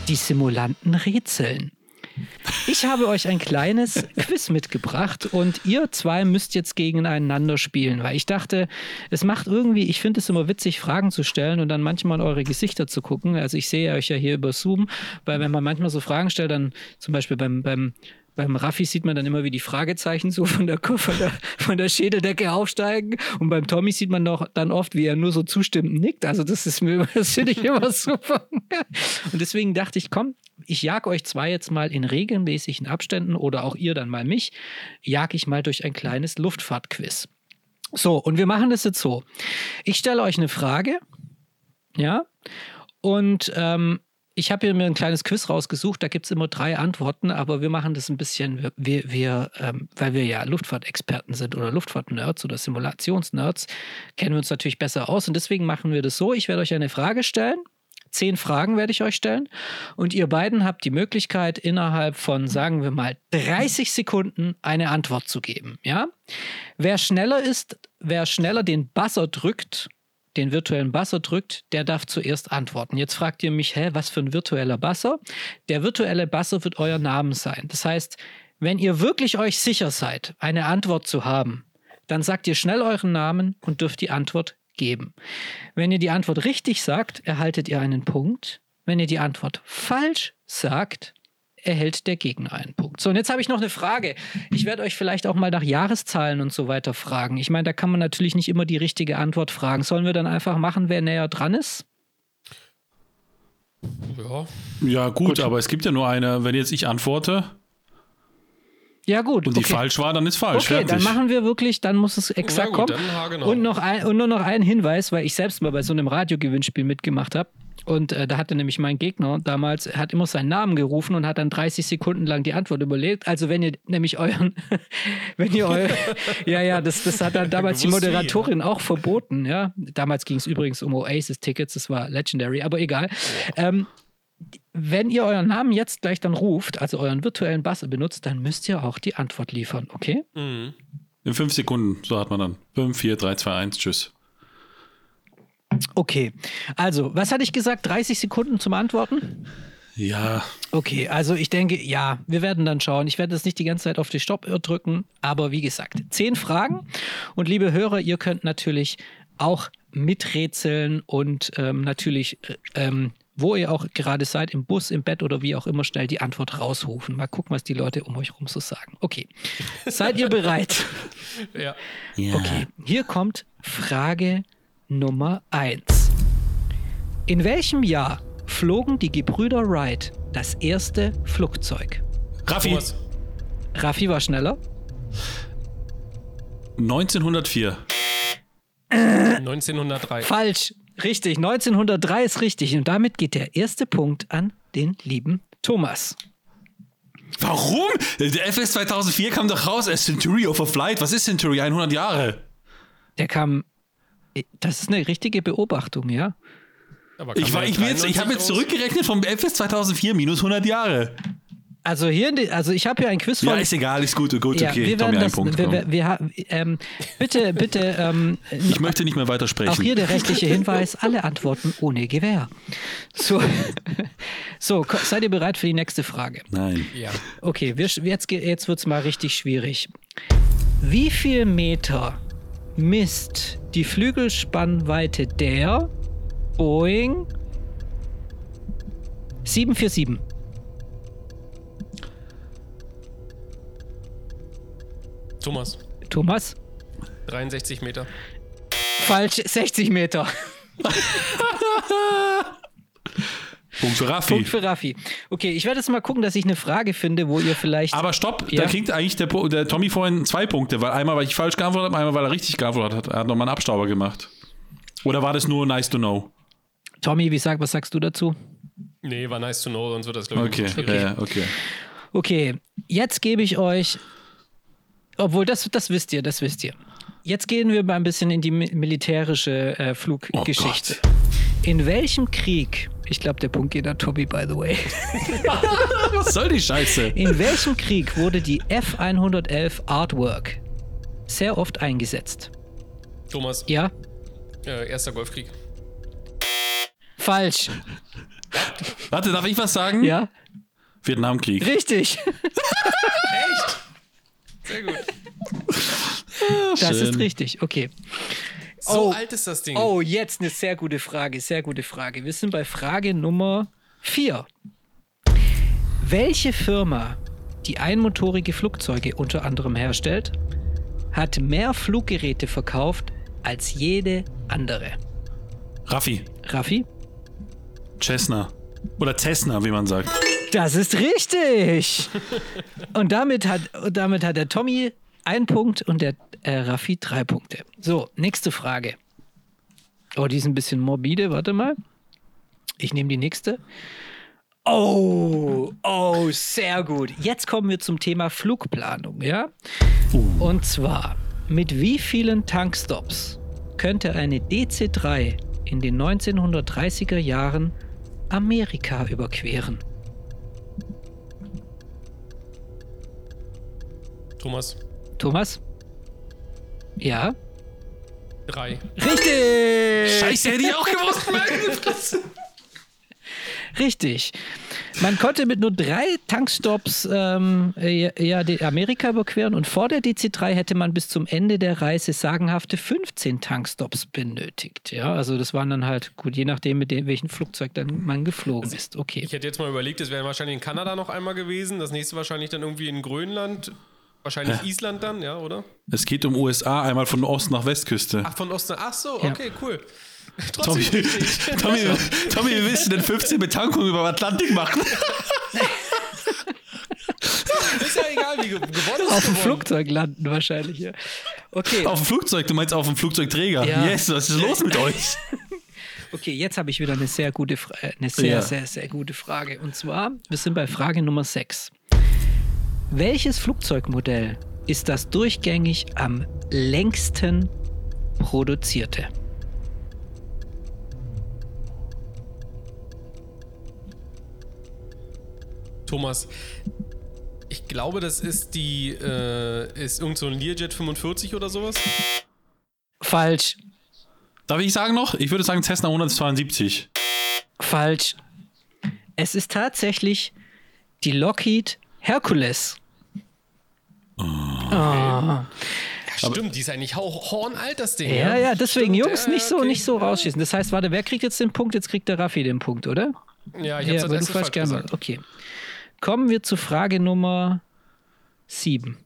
Die Simulanten rätseln. Ich habe euch ein kleines Quiz mitgebracht und ihr zwei müsst jetzt gegeneinander spielen, weil ich dachte, es macht irgendwie, ich finde es immer witzig, Fragen zu stellen und dann manchmal in eure Gesichter zu gucken. Also ich sehe euch ja hier über Zoom, weil wenn man manchmal so Fragen stellt, dann zum Beispiel beim, beim beim Raffi sieht man dann immer, wie die Fragezeichen so von der, von der, von der Schädeldecke aufsteigen. Und beim Tommy sieht man doch dann oft, wie er nur so zustimmend nickt. Also das ist mir, das finde ich immer super. Und deswegen dachte ich, komm, ich jag euch zwei jetzt mal in regelmäßigen Abständen oder auch ihr dann mal mich, jag ich mal durch ein kleines Luftfahrtquiz. So, und wir machen das jetzt so. Ich stelle euch eine Frage, ja, und ähm, ich habe mir ein kleines Quiz rausgesucht, da gibt es immer drei Antworten, aber wir machen das ein bisschen, wir, wir ähm, weil wir ja Luftfahrtexperten sind oder Luftfahrtnerds oder Simulationsnerds, kennen wir uns natürlich besser aus und deswegen machen wir das so, ich werde euch eine Frage stellen, zehn Fragen werde ich euch stellen und ihr beiden habt die Möglichkeit, innerhalb von, sagen wir mal, 30 Sekunden eine Antwort zu geben, ja? Wer schneller ist, wer schneller den Buzzer drückt, den virtuellen Buzzer drückt, der darf zuerst antworten. Jetzt fragt ihr mich, hä, was für ein virtueller Buzzer? Der virtuelle Buzzer wird euer Name sein. Das heißt, wenn ihr wirklich euch sicher seid, eine Antwort zu haben, dann sagt ihr schnell euren Namen und dürft die Antwort geben. Wenn ihr die Antwort richtig sagt, erhaltet ihr einen Punkt. Wenn ihr die Antwort falsch sagt, erhält der Gegner einen Punkt. So, und jetzt habe ich noch eine Frage. Ich werde euch vielleicht auch mal nach Jahreszahlen und so weiter fragen. Ich meine, da kann man natürlich nicht immer die richtige Antwort fragen. Sollen wir dann einfach machen, wer näher dran ist? Ja. Ja, gut, gut. aber es gibt ja nur eine, wenn jetzt ich antworte. Ja, gut. Und die okay. falsch war, dann ist falsch. Okay, fertig. dann machen wir wirklich, dann muss es exakt gut, kommen. Und, noch ein, und nur noch ein Hinweis, weil ich selbst mal bei so einem Radiogewinnspiel mitgemacht habe. Und äh, da hatte nämlich mein Gegner damals, er hat immer seinen Namen gerufen und hat dann 30 Sekunden lang die Antwort überlegt. Also wenn ihr nämlich euren, wenn ihr euer, ja, ja, das, das hat dann damals die Moderatorin auch verboten, ja. Damals ging es übrigens um Oasis-Tickets, das war Legendary, aber egal. Ähm, wenn ihr euren Namen jetzt gleich dann ruft, also euren virtuellen Bass benutzt, dann müsst ihr auch die Antwort liefern, okay? Mhm. In fünf Sekunden, so hat man dann. Fünf, vier, drei, zwei, eins, tschüss. Okay, also, was hatte ich gesagt? 30 Sekunden zum Antworten? Ja. Okay, also ich denke, ja, wir werden dann schauen. Ich werde jetzt nicht die ganze Zeit auf die Stopp drücken, aber wie gesagt, zehn Fragen. Und liebe Hörer, ihr könnt natürlich auch miträtseln und ähm, natürlich, äh, ähm, wo ihr auch gerade seid, im Bus, im Bett oder wie auch immer, schnell die Antwort rausrufen. Mal gucken, was die Leute um euch rum so sagen. Okay, seid ihr bereit? ja. ja. Okay, hier kommt Frage Nummer 1. In welchem Jahr flogen die Gebrüder Wright das erste Flugzeug? Raffi. Raffi war schneller. 1904. 1903. Falsch. Richtig, 1903 ist richtig. Und damit geht der erste Punkt an den lieben Thomas. Warum? Der FS 2004 kam doch raus als Century of a Flight. Was ist Century? 100 Jahre. Der kam das ist eine richtige Beobachtung, ja. ich ich, ich habe jetzt zurückgerechnet vom FS 2004 minus 100 Jahre. Also hier, also ich habe hier ein Quiz von. Ja, ist egal, ist gut, gut, ja, okay. Wir werden das, Punkt, wir, wir, wir, ähm, bitte, bitte. Ähm, ich möchte nicht mehr weitersprechen. Auch hier der rechtliche Hinweis: alle Antworten ohne Gewehr. So, so seid ihr bereit für die nächste Frage? Nein. Ja. Okay, wir, jetzt, jetzt wird es mal richtig schwierig. Wie viel Meter misst die Flügelspannweite der Boeing 747. Thomas. Thomas? 63 Meter. Falsch, 60 Meter. Punkt für Raffi. Punkt für Raffi. Okay, ich werde jetzt mal gucken, dass ich eine Frage finde, wo ihr vielleicht. Aber stopp, ja? da kriegt eigentlich der, der, Tommy vorhin zwei Punkte, weil einmal, weil ich falsch geantwortet habe, einmal, weil er richtig geantwortet hat. Er hat nochmal einen Abstauber gemacht. Oder war das nur nice to know? Tommy, wie sag, was sagst du dazu? Nee, war nice to know, sonst wird das, glaube ich, okay. okay. Ja, okay. Okay, jetzt gebe ich euch. Obwohl, das, das wisst ihr, das wisst ihr. Jetzt gehen wir mal ein bisschen in die militärische äh, Fluggeschichte. Oh in welchem Krieg ich glaube, der Punkt geht an Tobi, by the way. Was soll die Scheiße? In welchem Krieg wurde die F-111 Artwork sehr oft eingesetzt? Thomas. Ja? Äh, Erster Golfkrieg. Falsch. Warte, darf ich was sagen? Ja. Vietnamkrieg. Richtig. Echt? Sehr gut. das Schön. ist richtig, okay. So oh, alt ist das Ding. Oh, jetzt eine sehr gute Frage, sehr gute Frage. Wir sind bei Frage Nummer 4. Welche Firma, die einmotorige Flugzeuge unter anderem herstellt, hat mehr Fluggeräte verkauft als jede andere? Raffi. Raffi? Cessna. Oder Cessna, wie man sagt. Das ist richtig. und damit hat, damit hat der Tommy ein Punkt und der äh, Raffi drei Punkte. So, nächste Frage. Oh, die ist ein bisschen morbide. Warte mal. Ich nehme die nächste. Oh, oh, sehr gut. Jetzt kommen wir zum Thema Flugplanung, ja? Und zwar, mit wie vielen Tankstops könnte eine DC-3 in den 1930er Jahren Amerika überqueren? Thomas, Thomas? Ja? drei. Richtig! Scheiße, hätte ich auch gewusst. Meine Fresse. Richtig. Man konnte mit nur drei Tankstops ähm, äh, ja, die Amerika überqueren und vor der DC-3 hätte man bis zum Ende der Reise sagenhafte 15 Tankstops benötigt. Ja, also das waren dann halt, gut, je nachdem, mit dem, welchem Flugzeug dann man geflogen ist. Okay. Ich hätte jetzt mal überlegt, es wäre wahrscheinlich in Kanada noch einmal gewesen, das nächste wahrscheinlich dann irgendwie in Grönland, wahrscheinlich Island dann, ja, oder? Es geht um USA, einmal von Ost nach Westküste. Ach, von Osten. Ach so, Ja. okay, cool. Tommy, Trotzdem. Tommy, Tommy, wie willst du denn 15 Betankungen über den Atlantik machen? Ist ja egal, wie ge- gewonnen ist. Auf dem. Flugzeug landen wahrscheinlich, ja. Okay, Auf dem Flugzeug, du meinst auf dem Flugzeugträger. Ja. Yes, was ist los mit euch? okay, jetzt habe ich wieder eine sehr gute, äh, eine sehr, Ja. sehr, sehr gute Frage. Und zwar, wir sind bei Frage Nummer 6. Welches Flugzeugmodell ist das durchgängig am längsten produzierte? Thomas, ich glaube, das ist die, äh, ist irgend so ein Learjet 45 oder sowas. Falsch, Darf ich sagen noch? Ich würde sagen Cessna 172. falsch. Es ist tatsächlich die Lockheed Hercules. Ja, stimmt, die ist eigentlich hauch hornalt, das Ding. Ja, ja, deswegen, Stimmt, Jungs, ja, nicht so, okay. nicht so rausschießen. Das heißt, warte, wer kriegt jetzt den Punkt? Jetzt kriegt der Raffi den Punkt, oder? Ja, ich Ja, hab's aber du falsch gerne. gesagt. Okay. Kommen wir zu Frage Nummer 7.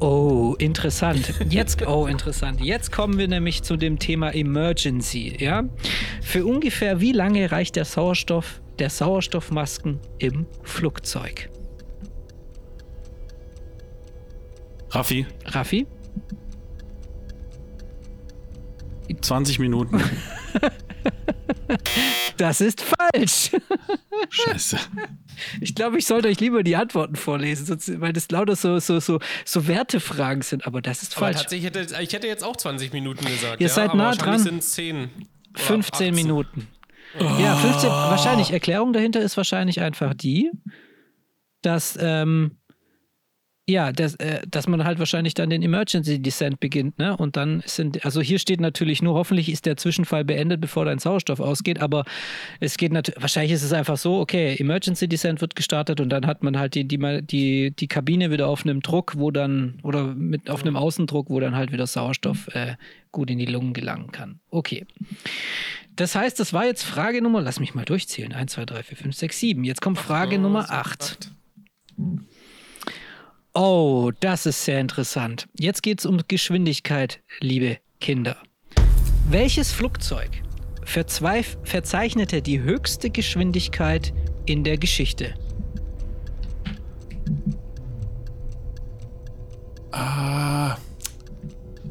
Oh, interessant. Jetzt, oh, interessant. Jetzt kommen wir nämlich zu dem Thema Emergency, ja? Für ungefähr wie lange reicht der Sauerstoff der Sauerstoffmasken im Flugzeug? Raffi, Raffi? 20 Minuten. Das ist falsch. Scheiße. Ich glaube, ich sollte euch lieber die Antworten vorlesen, sonst, weil das lauter so, so, so, so Wertefragen sind, aber das ist Aber falsch. tatsächlich hätte ich hätte jetzt auch 20 Minuten gesagt. Ihr ja, seid nah wahrscheinlich dran. sind es 10. oder 15 18. Minuten. Ja, 15. Wahrscheinlich. Erklärung dahinter ist wahrscheinlich einfach die, dass, ähm, ja, dass, äh, dass man halt wahrscheinlich dann den Emergency Descent beginnt, ne? Und dann sind, also hier steht natürlich nur, hoffentlich ist der Zwischenfall beendet, bevor dein Sauerstoff ausgeht, aber es geht natürlich, wahrscheinlich ist es einfach so, okay, Emergency Descent wird gestartet und dann hat man halt die, die, die, die Kabine wieder auf einem Druck, wo dann, oder mit auf einem Außendruck, wo dann halt wieder Sauerstoff äh, gut in die Lungen gelangen kann. Okay. Das heißt, das war jetzt Frage Nummer, lass mich mal durchzählen. 1, 2, 3, 4, 5, 6, 7. Jetzt kommt Frage Nummer 8. Oh, das ist sehr interessant. Jetzt geht es um Geschwindigkeit, liebe Kinder. Welches Flugzeug verzweif- verzeichnete die höchste Geschwindigkeit in der Geschichte? Ah,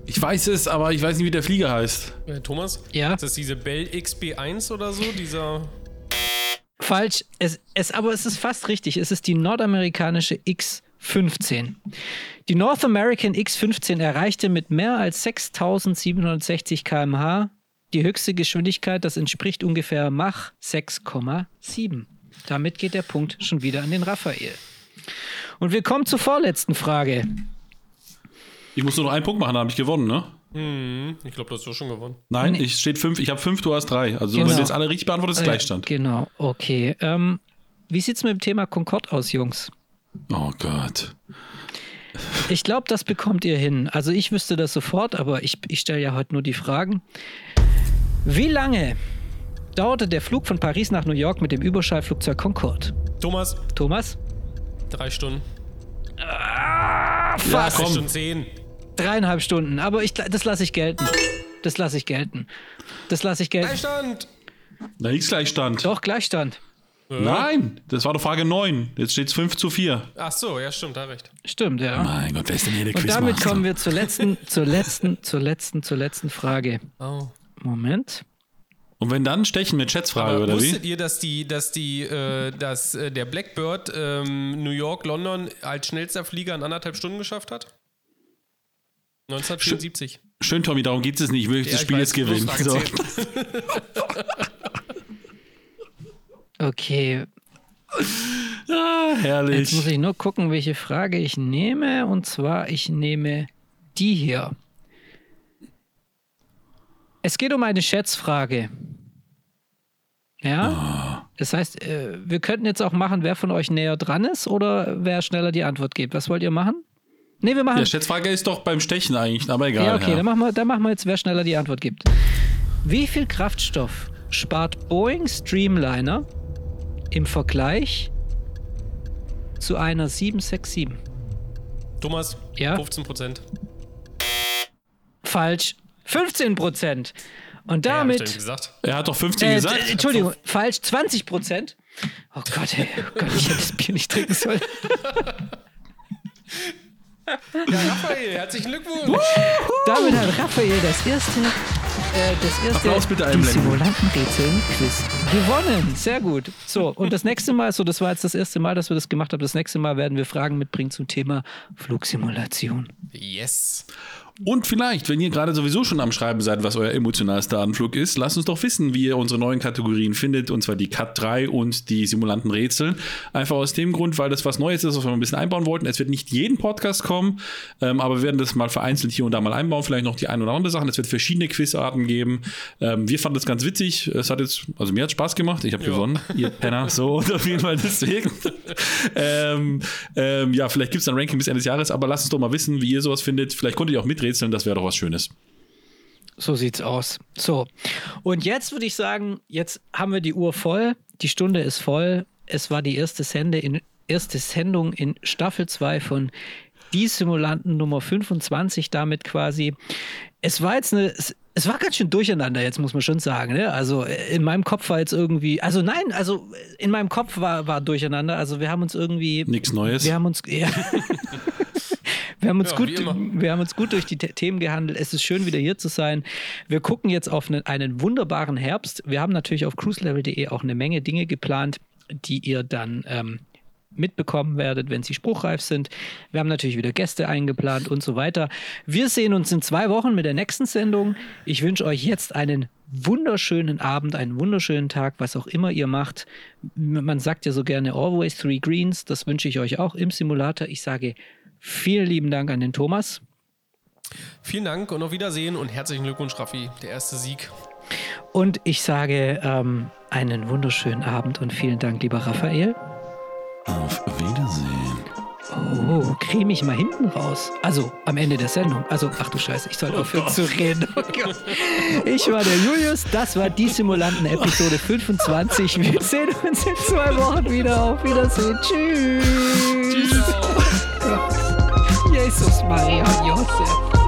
ich weiß es, aber ich weiß nicht, wie der Flieger heißt. Äh, Thomas? Ja. Ist das diese Bell XB1 oder so? Dieser. Falsch, es, es, aber es ist fast richtig. Es ist die nordamerikanische X15. Die North American X15 erreichte mit mehr als 6760 km/h die höchste Geschwindigkeit. Das entspricht ungefähr Mach 6,7. Damit geht der Punkt schon wieder an den Raphael. Und wir kommen zur vorletzten Frage. Ich muss nur noch einen Punkt machen, dann habe ich gewonnen, ne? Hm, ich glaube, das hast du schon gewonnen. Nein, Nee. ich steht fünf, ich habe fünf, du hast drei. Also Genau. wenn du jetzt alle richtig beantwortest, ist Gleichstand. Äh, genau, okay. Ähm, wie sieht es mit dem Thema Concorde aus, Jungs? Oh Gott. Ich glaube, das bekommt ihr hin. Also ich wüsste das sofort, aber ich, ich stelle ja heute nur die Fragen. Wie lange dauerte der Flug von Paris nach New York mit dem Überschallflugzeug Concorde? Thomas, Thomas? drei Stunden. Fast. Drei komm. Stunden zehn. Dreieinhalb Stunden, aber ich, das lasse ich gelten. Das lasse ich gelten. Das lasse ich gelten. Gleichstand! Da ist Gleichstand. Doch, Gleichstand. Nein, das war doch Frage 9. Jetzt steht es 5 zu 4. Ach so, ja, stimmt, da recht. Stimmt, ja. Mein Gott, wer ist denn hier der Und Quizmaster? damit kommen wir zur letzten, zur letzten, zur letzten, zur letzten Frage. Oh. Moment. Und wenn dann stechen mit Schätzfrage, Aber oder wusstet wie? ihr, dass die, dass die, äh, dass äh, der Blackbird ähm, New York, London als schnellster Flieger in anderthalb Stunden geschafft hat? 1974. Schön, Tommy, darum geht es nicht. Ich will das Ja, ich Spiel weiß, jetzt gewinnen. So. Okay, Ah, jetzt herrlich. muss ich nur gucken, welche Frage ich nehme. Und zwar, ich nehme die hier. Es geht um eine Schätzfrage. Ja? Das heißt, äh, wir könnten jetzt auch machen, wer von euch näher dran ist oder wer schneller die Antwort gibt. Was wollt ihr machen? Nee, wir machen. Ja, Schätzfrage ist doch beim Stechen eigentlich, aber egal. Ja, okay, ja. Dann, machen wir, dann machen wir jetzt, wer schneller die Antwort gibt. Wie viel Kraftstoff spart Boeing Streamliner im Vergleich zu einer 767? Thomas, Ja? 15 Prozent. Falsch. 15 Prozent. Und Ja, damit. gesagt. Er hat doch 15 äh, gesagt. Entschuldigung, falsch. 20 Prozent. Oh Gott, ey, oh Gott, ich hätte das Bier nicht trinken sollen. Ja, Raphael, herzlichen Glückwunsch. Damit hat Raphael das erste, äh, das erste Applaus bitte die einblenden. Simulantenrätseln-Quiz gewonnen. Sehr gut. So, und das nächste Mal, so das war jetzt das erste Mal, dass wir das gemacht haben, das nächste Mal werden wir Fragen mitbringen zum Thema Flugsimulation. Yes. Und vielleicht, wenn ihr gerade sowieso schon am Schreiben seid, was euer emotionalster Anflug ist, lasst uns doch wissen, wie ihr unsere neuen Kategorien findet, und zwar die Cut 3 und die Simulanten Rätsel. Einfach aus dem Grund, weil das was Neues ist, was wir ein bisschen einbauen wollten. Es wird nicht jeden Podcast kommen, ähm, aber wir werden das mal vereinzelt hier und da mal einbauen, vielleicht noch die ein oder andere Sachen. Es wird verschiedene Quizarten geben. Ähm, wir fanden das ganz witzig. Es hat jetzt, also mir hat Spaß gemacht. Ich habe Ja. gewonnen. Ihr Penner, so und auf jeden Fall deswegen. ähm, ähm, ja, vielleicht gibt es ein Ranking bis Ende des Jahres, aber lasst uns doch mal wissen, wie ihr sowas findet. Vielleicht konntet ihr auch miträtseln, das wäre doch was Schönes. So sieht's aus. So. Und jetzt würde ich sagen, jetzt haben wir die Uhr voll. Die Stunde ist voll. Es war die erste, Sende in, erste Sendung in Staffel 2 von Die Simulanten Nummer 25 damit quasi. Es war jetzt eine. Es, war ganz schön durcheinander, jetzt muss man schon sagen. Ne? Also äh, in meinem Kopf war jetzt irgendwie, also nein, also in meinem Kopf war, war durcheinander. Also wir haben uns irgendwie, Nichts Neues. wir haben uns, ja. Wir haben, uns Ja, gut, wir haben uns gut durch die The- Themen gehandelt. Es ist schön, wieder hier zu sein. Wir gucken jetzt auf einen, einen wunderbaren Herbst. Wir haben natürlich auf cruiselevel.de auch eine Menge Dinge geplant, die ihr dann ähm, mitbekommen werdet, wenn sie spruchreif sind. Wir haben natürlich wieder Gäste eingeplant und so weiter. Wir sehen uns in zwei Wochen mit der nächsten Sendung. Ich wünsche euch jetzt einen wunderschönen Abend, einen wunderschönen Tag, was auch immer ihr macht. Man sagt ja so gerne always three greens. Das wünsche ich euch auch im Simulator. Ich sage vielen lieben Dank an den Thomas. Vielen Dank und auf Wiedersehen und herzlichen Glückwunsch, Raffi. Der erste Sieg. Und ich sage ähm, einen wunderschönen Abend und vielen Dank, lieber Raphael. Auf Wiedersehen. Oh, creme ich mal hinten raus. Also am Ende der Sendung. Also, ach du Scheiße, ich soll aufhören zu reden. Oh Gott. Ich war der Julius, das war die Simulanten Episode 25. Wir sehen uns in zwei Wochen wieder. Auf Wiedersehen. Tschüss. Jesus Maria und Josef.